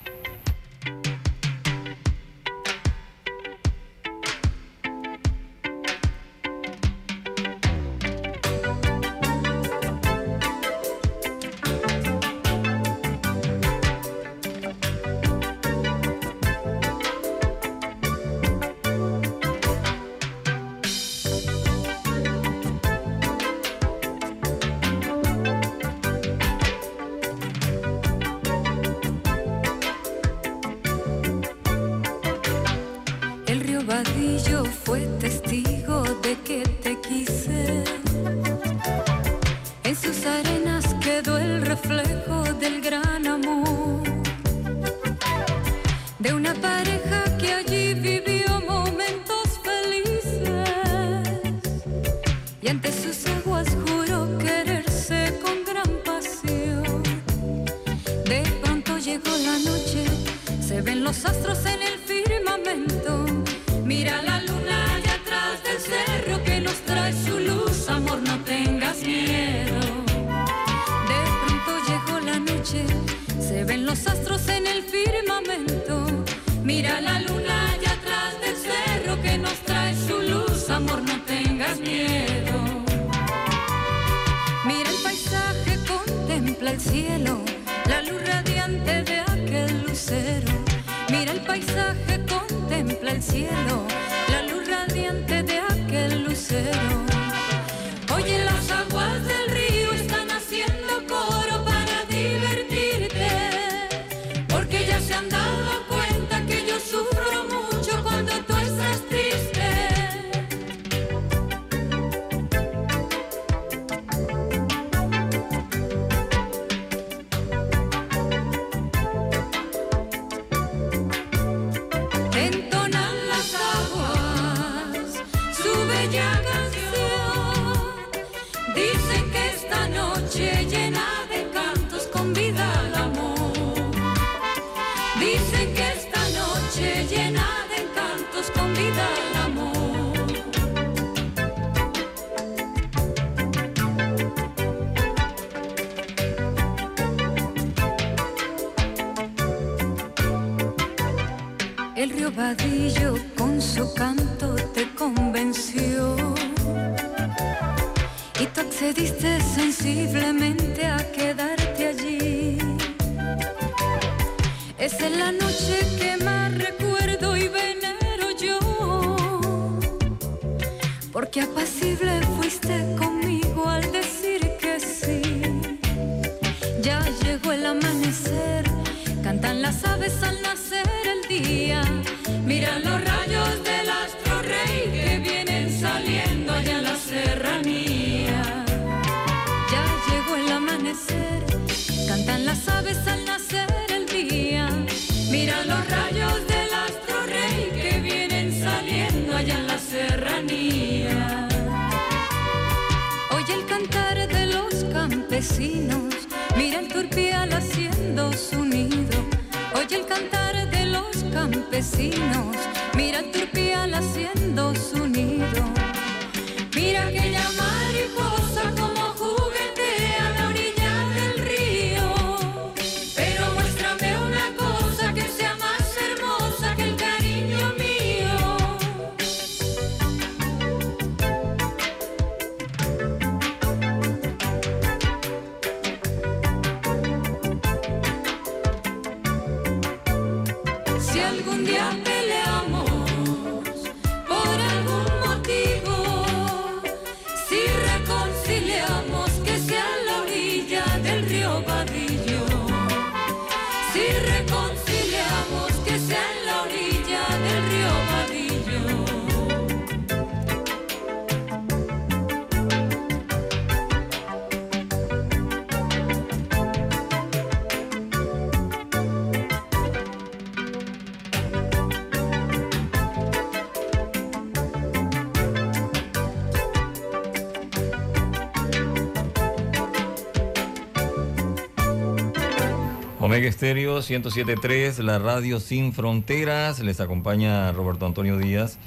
Estéreo 107.3, la radio sin fronteras. Les acompaña Roberto Antonio Díaz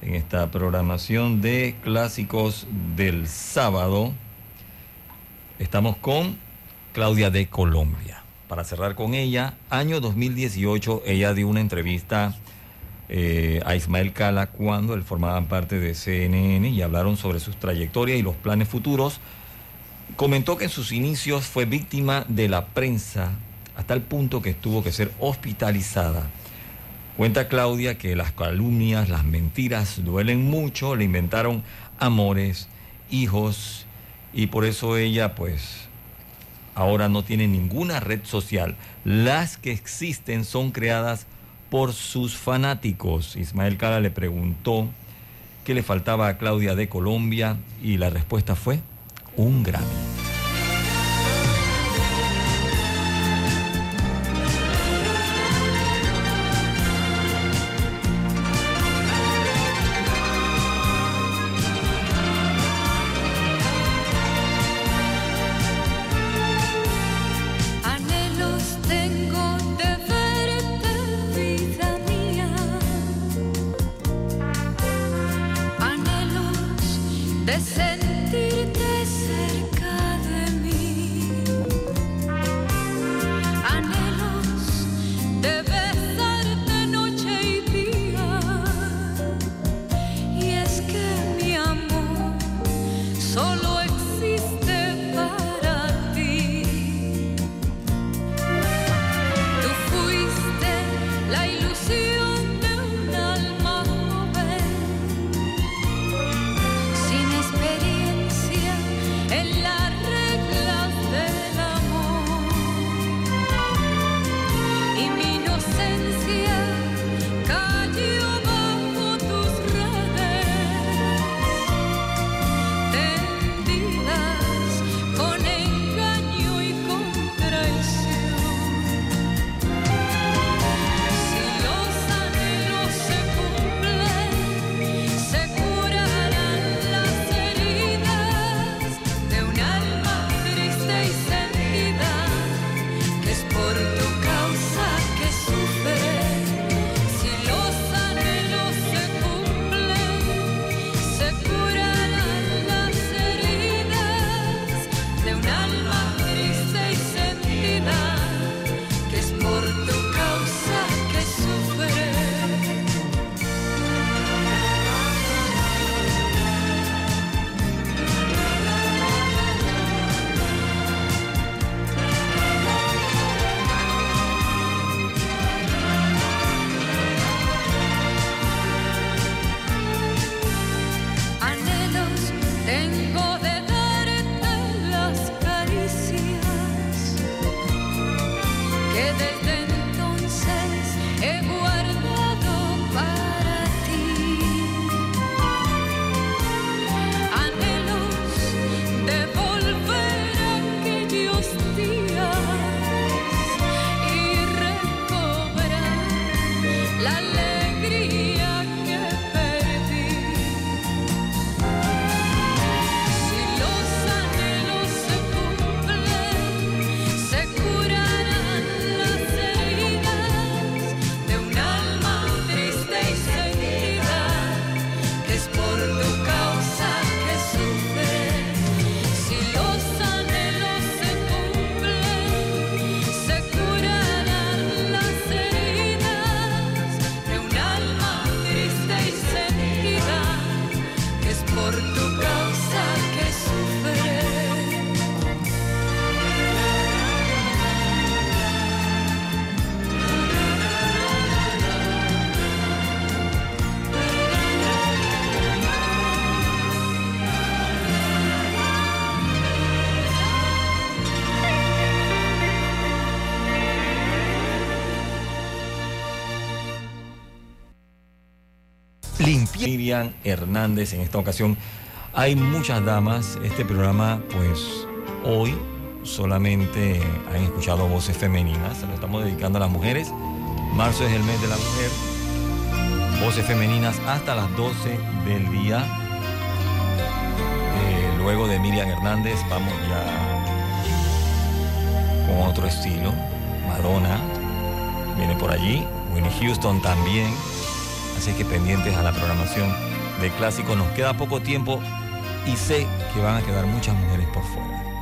en esta programación de clásicos del sábado. Estamos con Claudia de Colombia. Para cerrar con ella, año 2018, ella dio una entrevista eh, a Ismael Cala cuando él formaba parte de CNN y hablaron sobre sus trayectorias y los planes futuros. Comentó que en sus inicios fue víctima de la prensa tal punto que tuvo que ser hospitalizada. Cuenta Claudia que las calumnias, las mentiras duelen mucho, le inventaron amores, hijos, y por eso ella pues ahora no tiene ninguna red social. Las que existen son creadas por sus fanáticos. Ismael Cala le preguntó qué le faltaba a Claudia de Colombia y la respuesta fue un Grammy. Miriam Hernández en esta ocasión. Hay muchas damas. Este programa, pues hoy solamente han escuchado voces femeninas. Se lo estamos dedicando a las mujeres. Marzo es el mes de la mujer. Voces femeninas hasta las 12 del día. Eh, luego de Miriam Hernández vamos ya con otro estilo. Madonna viene por allí. Winnie Houston también. Así que pendientes a la programación de clásico. Nos queda poco tiempo y sé que van a quedar muchas mujeres por fuera.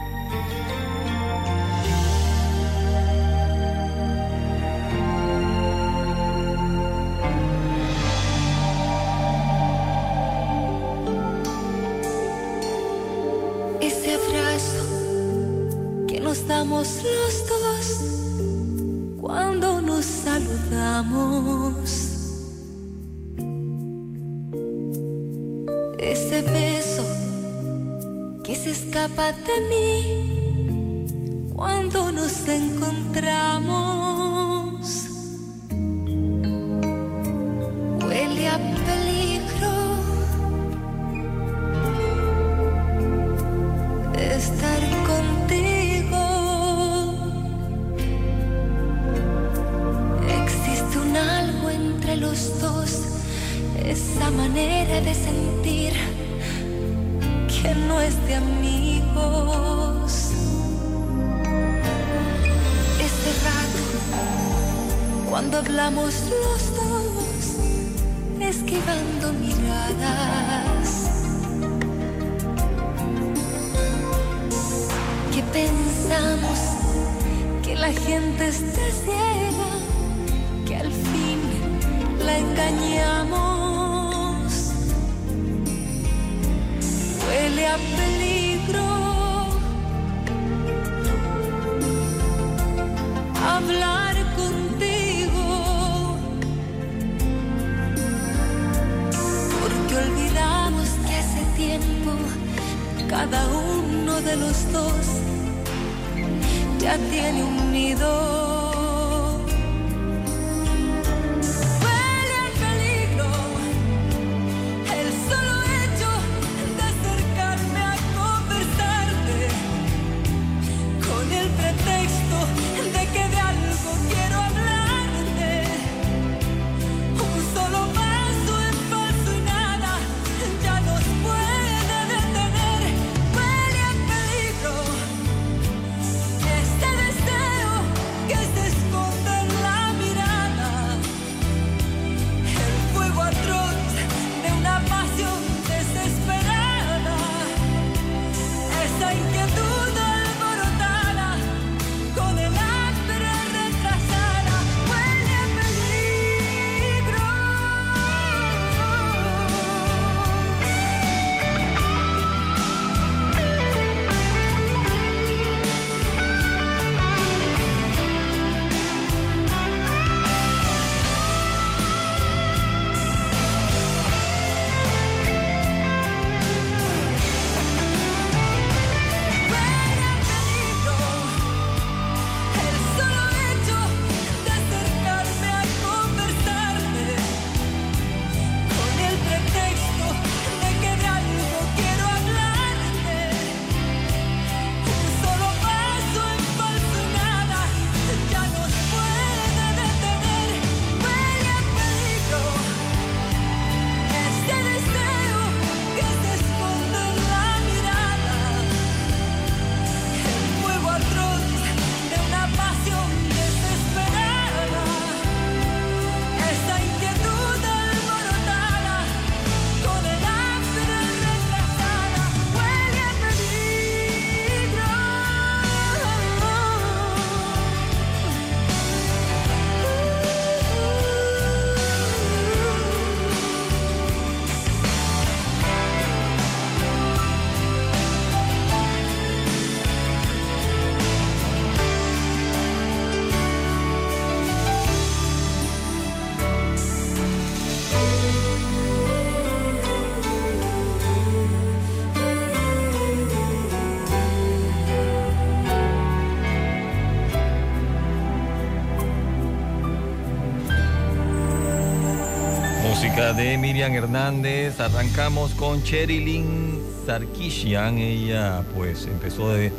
de Miriam Hernández. Arrancamos con Cherilyn Sarkisian. Ella pues empezó de,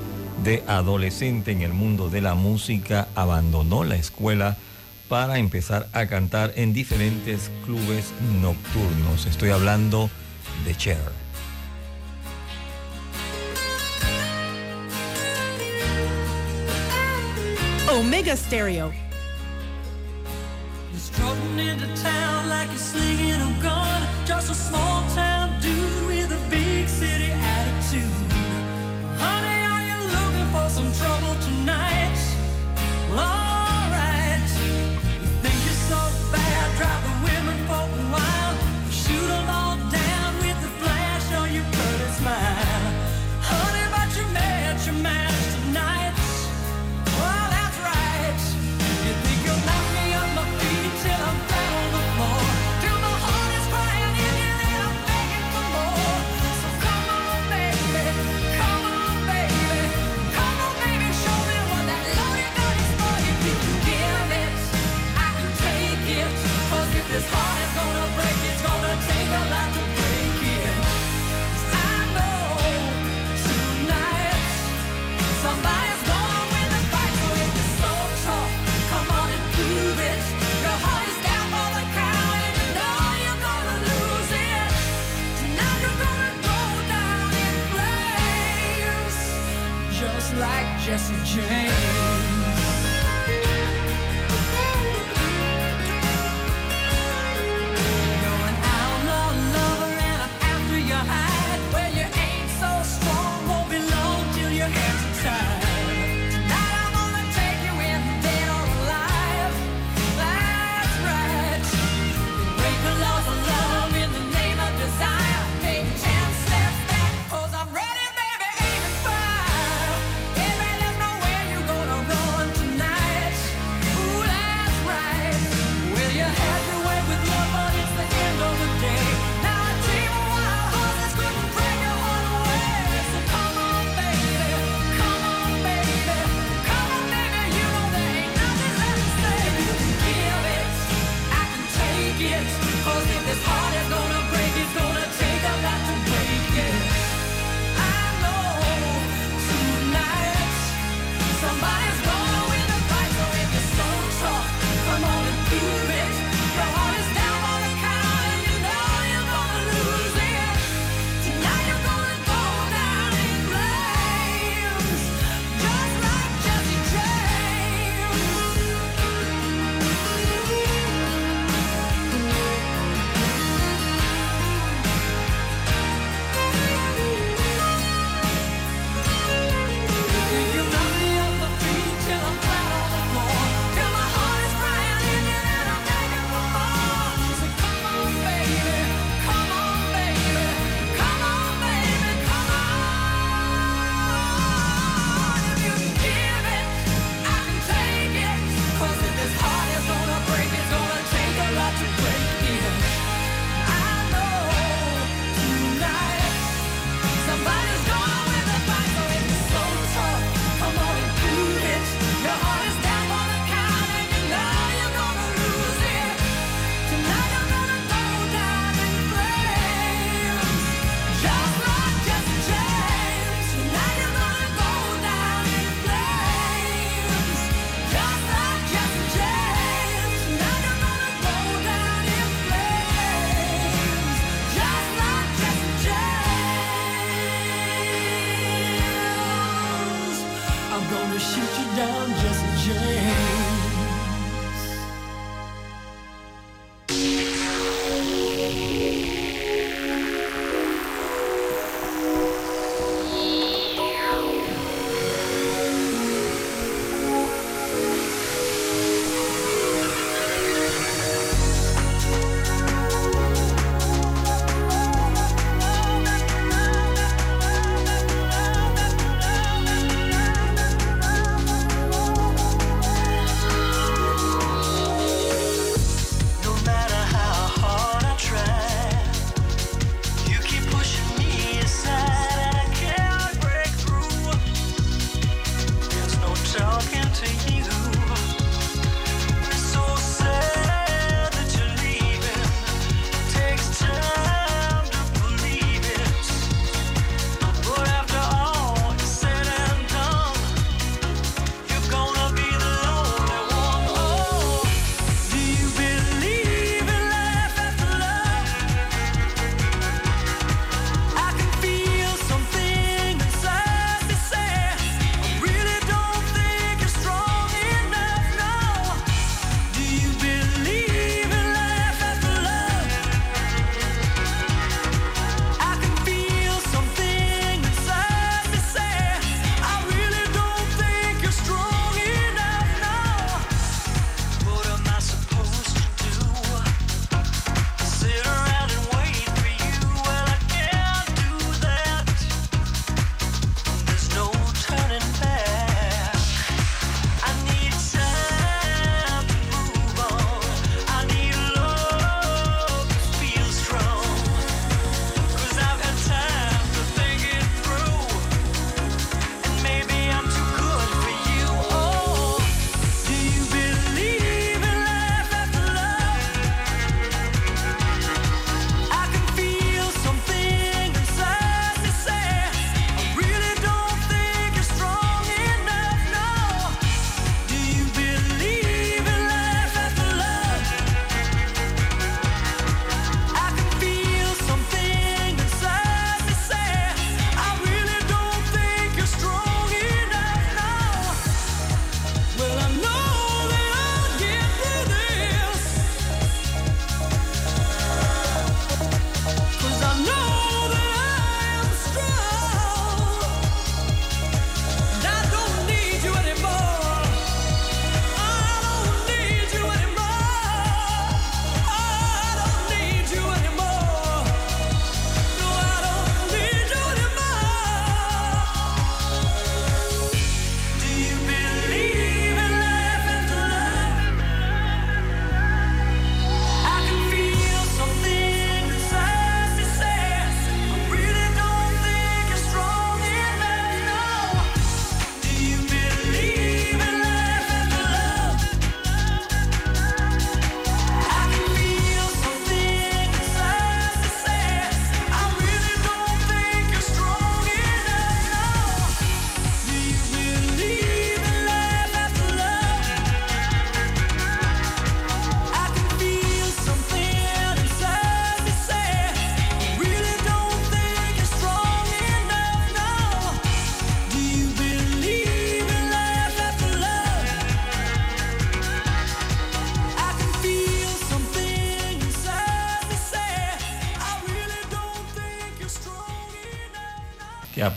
adolescente en el mundo de la música, abandonó la escuela para empezar a cantar en diferentes clubes nocturnos. Estoy hablando de Cher. Omega Stereo. like a sling and I'm gone. Just a small town. change.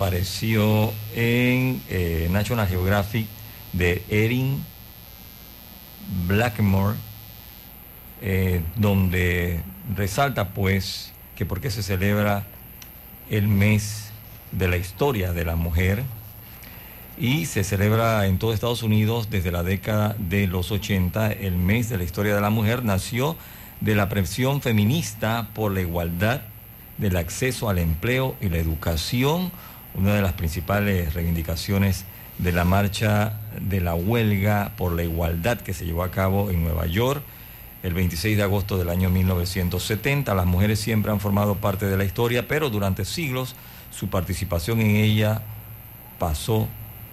apareció en eh, National Geographic de Erin Blackmore, eh, donde resalta pues que por qué se celebra el mes de la historia de la mujer y se celebra en todo Estados Unidos desde la década de los 80. El mes de la historia de la mujer nació de la presión feminista por la igualdad del acceso al empleo y la educación una de las principales reivindicaciones de la marcha de la huelga por la igualdad que se llevó a cabo en Nueva York el 26 de agosto del año 1970. Las mujeres siempre han formado parte de la historia, pero durante siglos su participación en ella pasó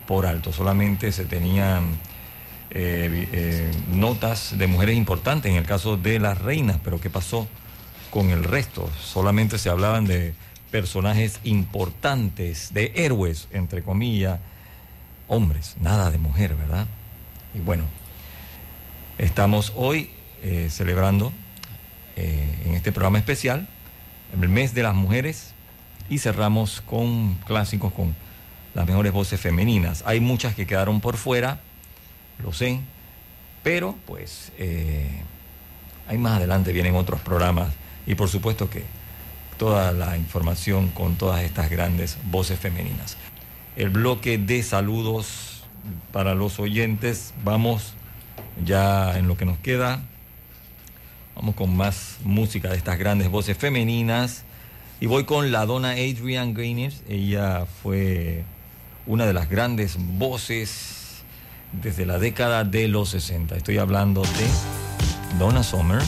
por alto. Solamente se tenían eh, eh, notas de mujeres importantes en el caso de las reinas, pero ¿qué pasó con el resto? Solamente se hablaban de personajes importantes, de héroes, entre comillas, hombres, nada de mujer, ¿verdad? Y bueno, estamos hoy eh, celebrando eh, en este programa especial el mes de las mujeres y cerramos con clásicos, con las mejores voces femeninas. Hay muchas que quedaron por fuera, lo sé, pero pues eh, ahí más adelante vienen otros programas y por supuesto que toda la información con todas estas grandes voces femeninas. El bloque de saludos para los oyentes, vamos ya en lo que nos queda, vamos con más música de estas grandes voces femeninas y voy con la dona Adrian Gaines, ella fue una de las grandes voces desde la década de los 60. Estoy hablando de Donna Summer.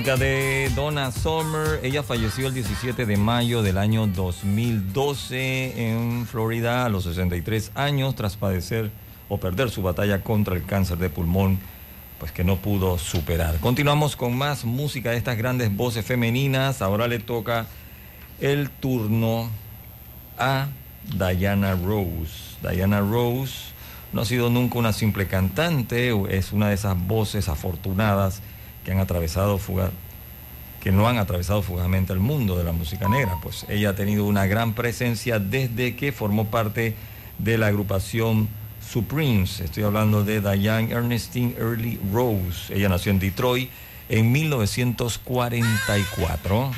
Música de Donna Summer. Ella falleció el 17 de mayo del año 2012 en Florida a los 63 años tras padecer o perder su batalla contra el cáncer de pulmón, pues que no pudo superar. Continuamos con más música de estas grandes voces femeninas. Ahora le toca el turno a Diana Rose. Diana Rose no ha sido nunca una simple cantante, es una de esas voces afortunadas que han atravesado fuga- que no han atravesado fugazmente el mundo de la música negra. Pues ella ha tenido una gran presencia desde que formó parte de la agrupación Supremes. Estoy hablando de Diane Ernestine Early Rose. Ella nació en Detroit en 1944.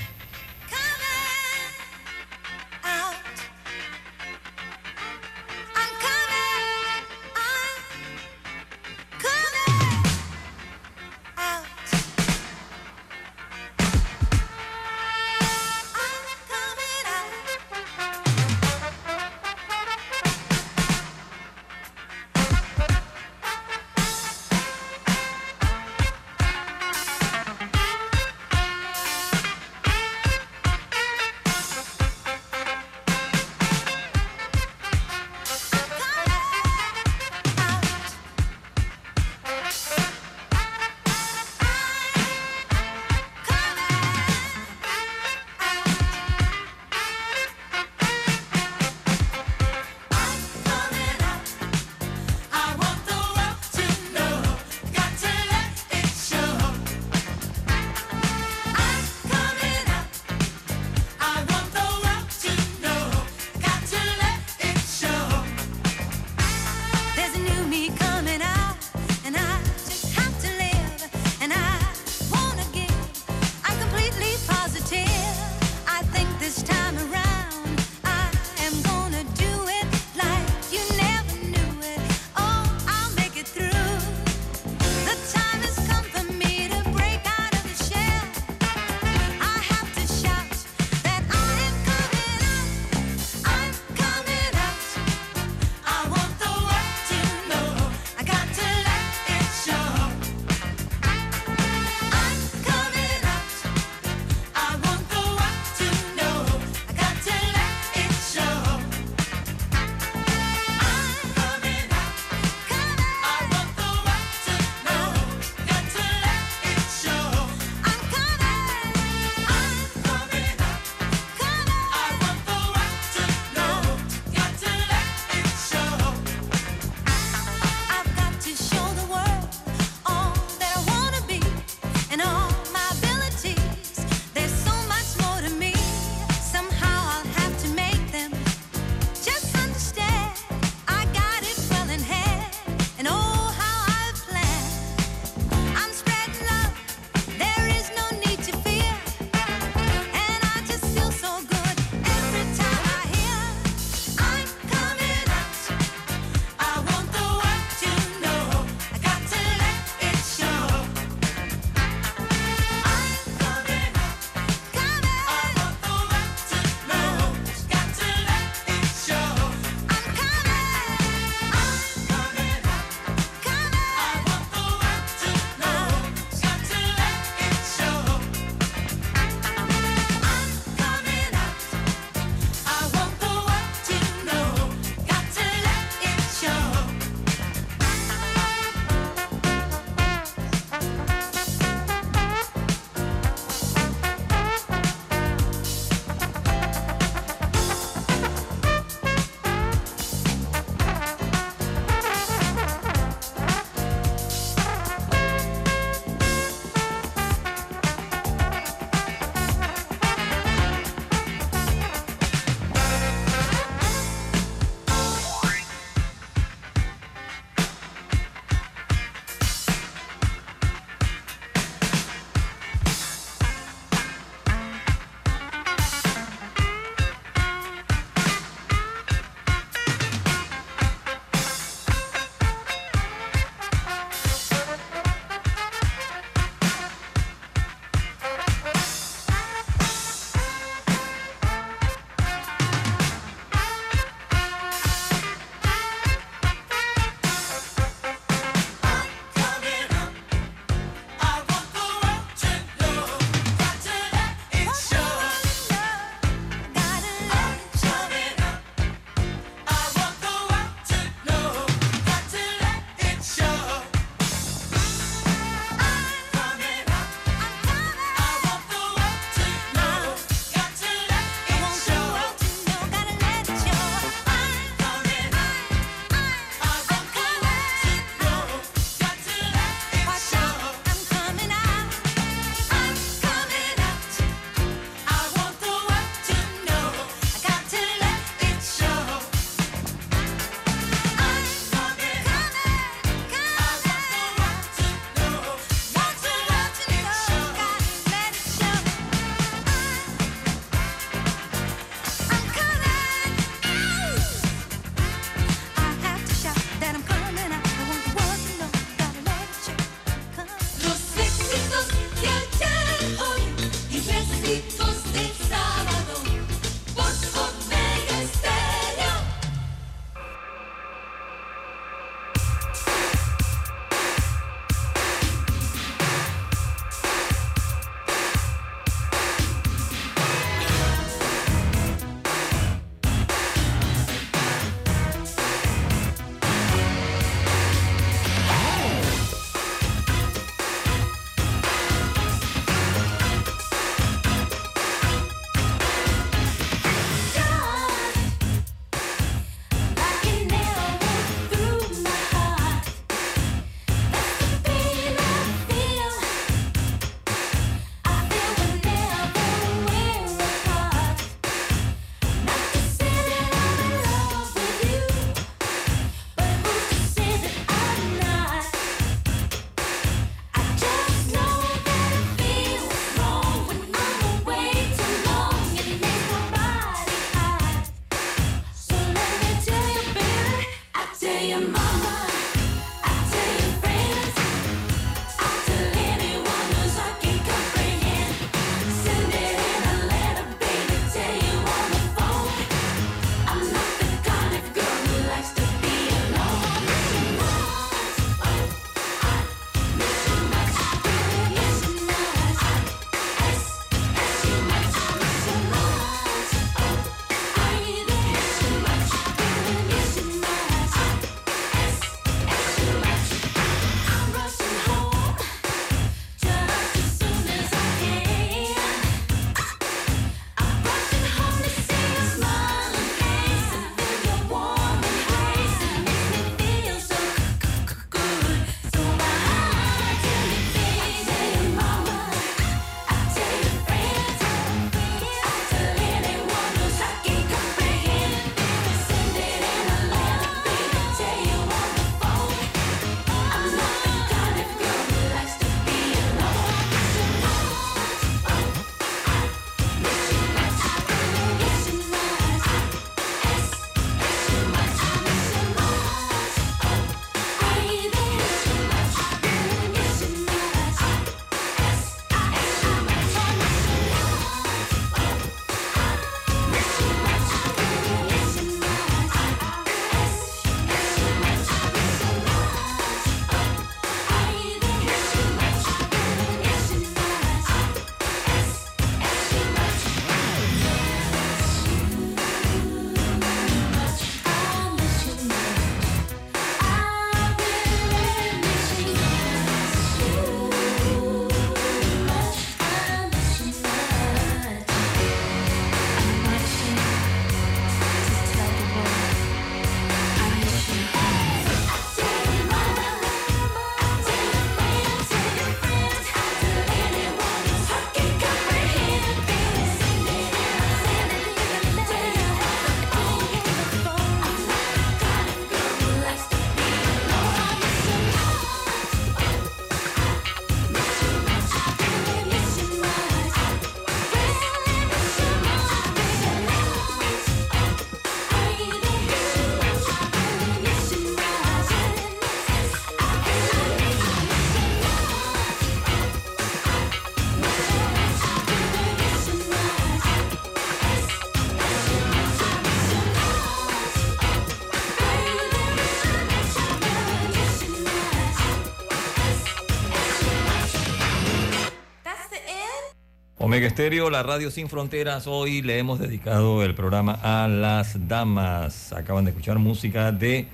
Omega Estéreo, la radio sin fronteras. Hoy le hemos dedicado el programa a las damas. Acaban de escuchar música de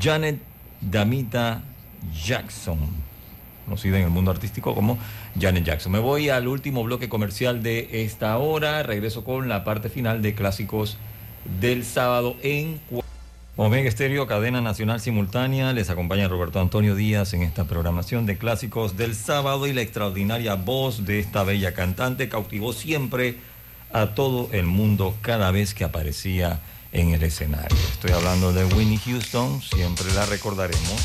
Janet Damita Jackson, conocida en el mundo artístico como Janet Jackson. Me voy al último bloque comercial de esta hora. Regreso con la parte final de clásicos del sábado en Omega Estéreo, cadena nacional simultánea. Les acompaña Roberto Antonio Díaz en esta programación de clásicos del sábado y la extraordinaria voz de esta bella cantante cautivó siempre a todo el mundo cada vez que aparecía en el escenario. Estoy hablando de Winnie Houston, siempre la recordaremos.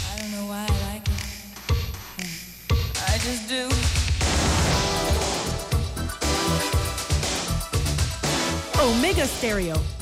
I don't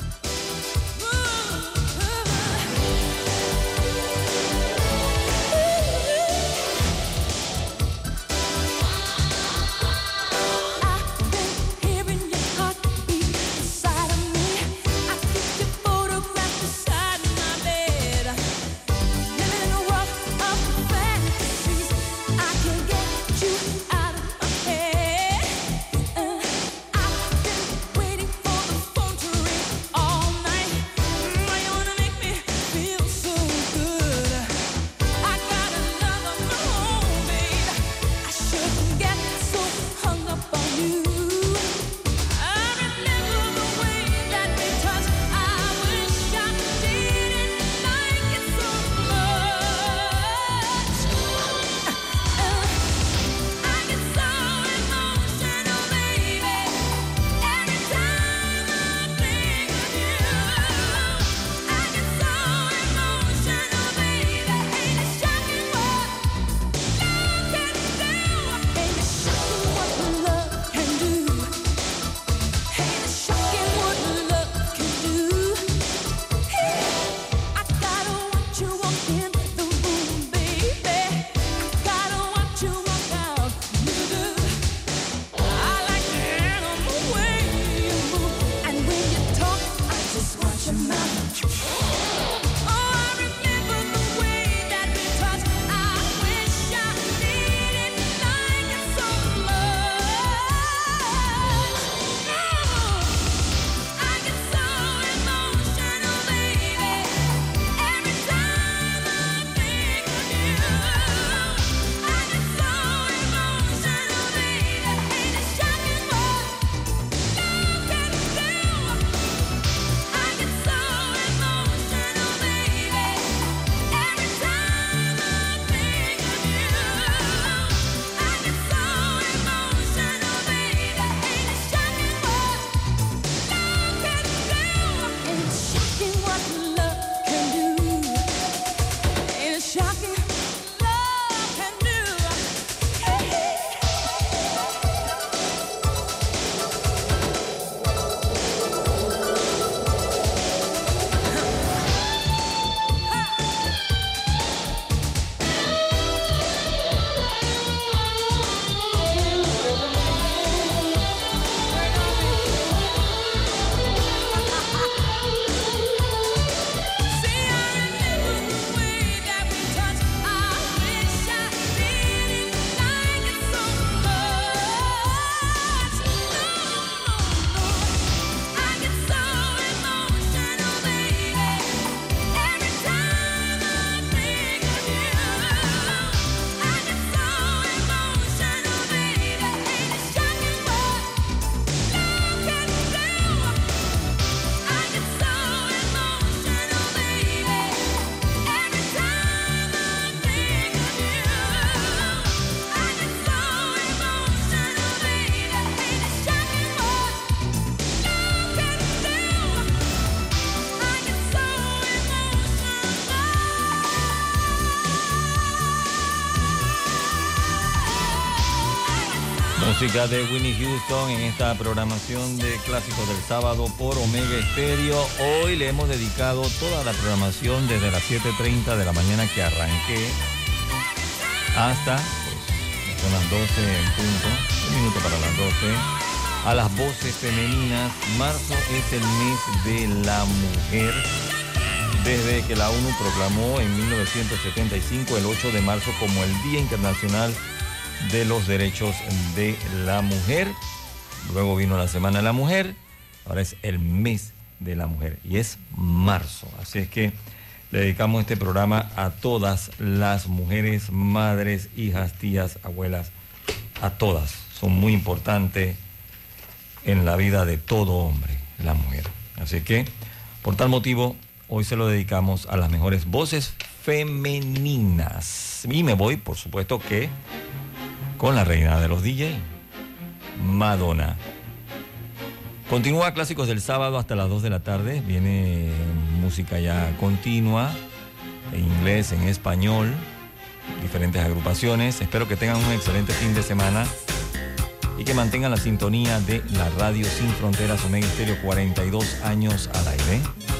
Música de Winnie Houston en esta programación de clásicos del sábado por Omega Estéreo. Hoy le hemos dedicado toda la programación desde las 7.30 de la mañana que arranqué hasta, pues, son las 12 en punto, un minuto para las 12, a las voces femeninas. Marzo es el mes de la mujer. Desde que la ONU proclamó en 1975 el 8 de marzo como el Día Internacional de los Derechos de la Mujer. luego vino la Semana de la Mujer, ahora es el mes de la mujer y es marzo. Así es que le dedicamos este programa a todas las mujeres, madres, hijas, tías, abuelas, a todas. Son muy importantes en la vida de todo hombre, la mujer. Así que, por tal motivo, hoy se lo dedicamos a las mejores voces femeninas. Y me voy, por supuesto, que con la reina de los DJ, Madonna. Continúa Clásicos del Sábado hasta las 2 de la tarde. Viene música ya continua, en inglés, en español, diferentes agrupaciones. Espero que tengan un excelente fin de semana y que mantengan la sintonía de la radio Sin Fronteras Omega Estéreo 42 años al aire.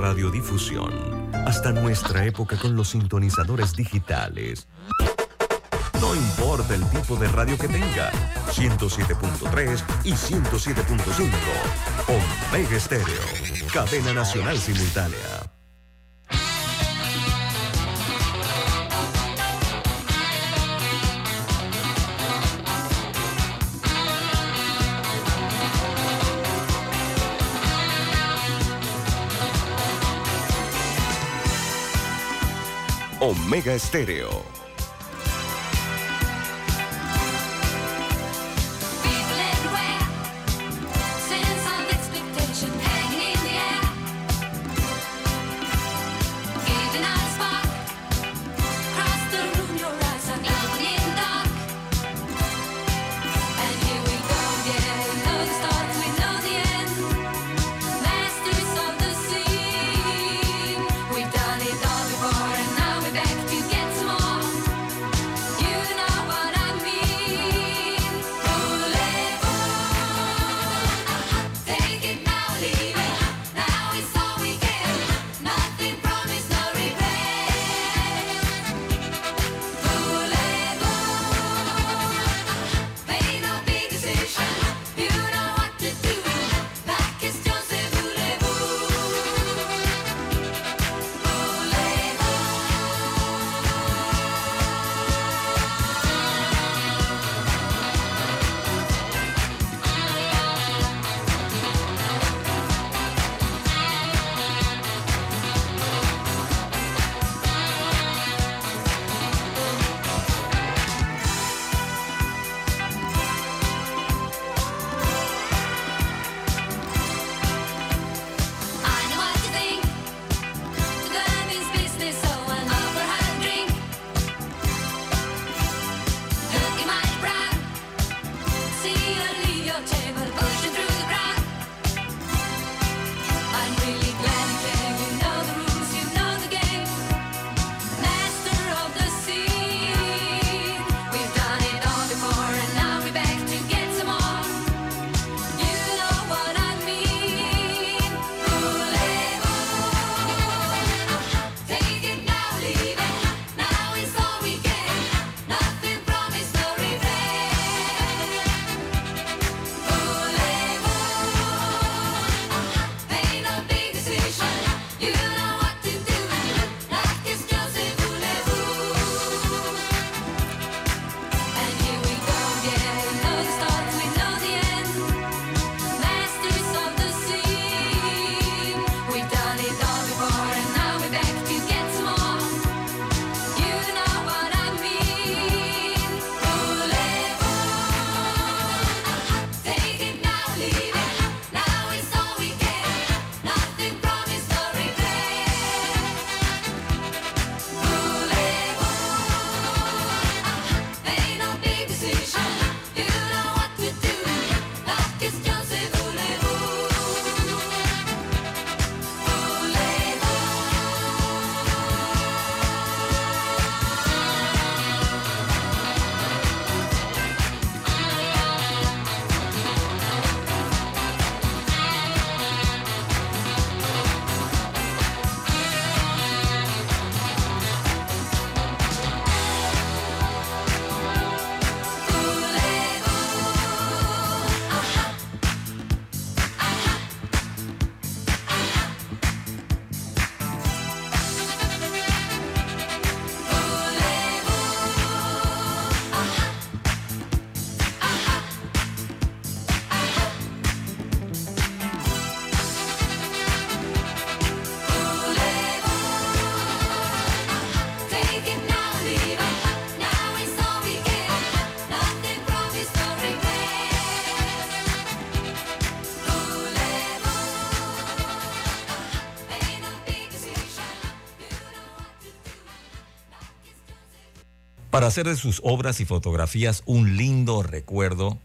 Radiodifusión hasta nuestra época con los sintonizadores digitales. No importa el tipo de radio que tenga, 107.3 y 107.5. Omega Estéreo, cadena nacional simultánea. Omega Estéreo. Para hacer de sus obras y fotografías un lindo recuerdo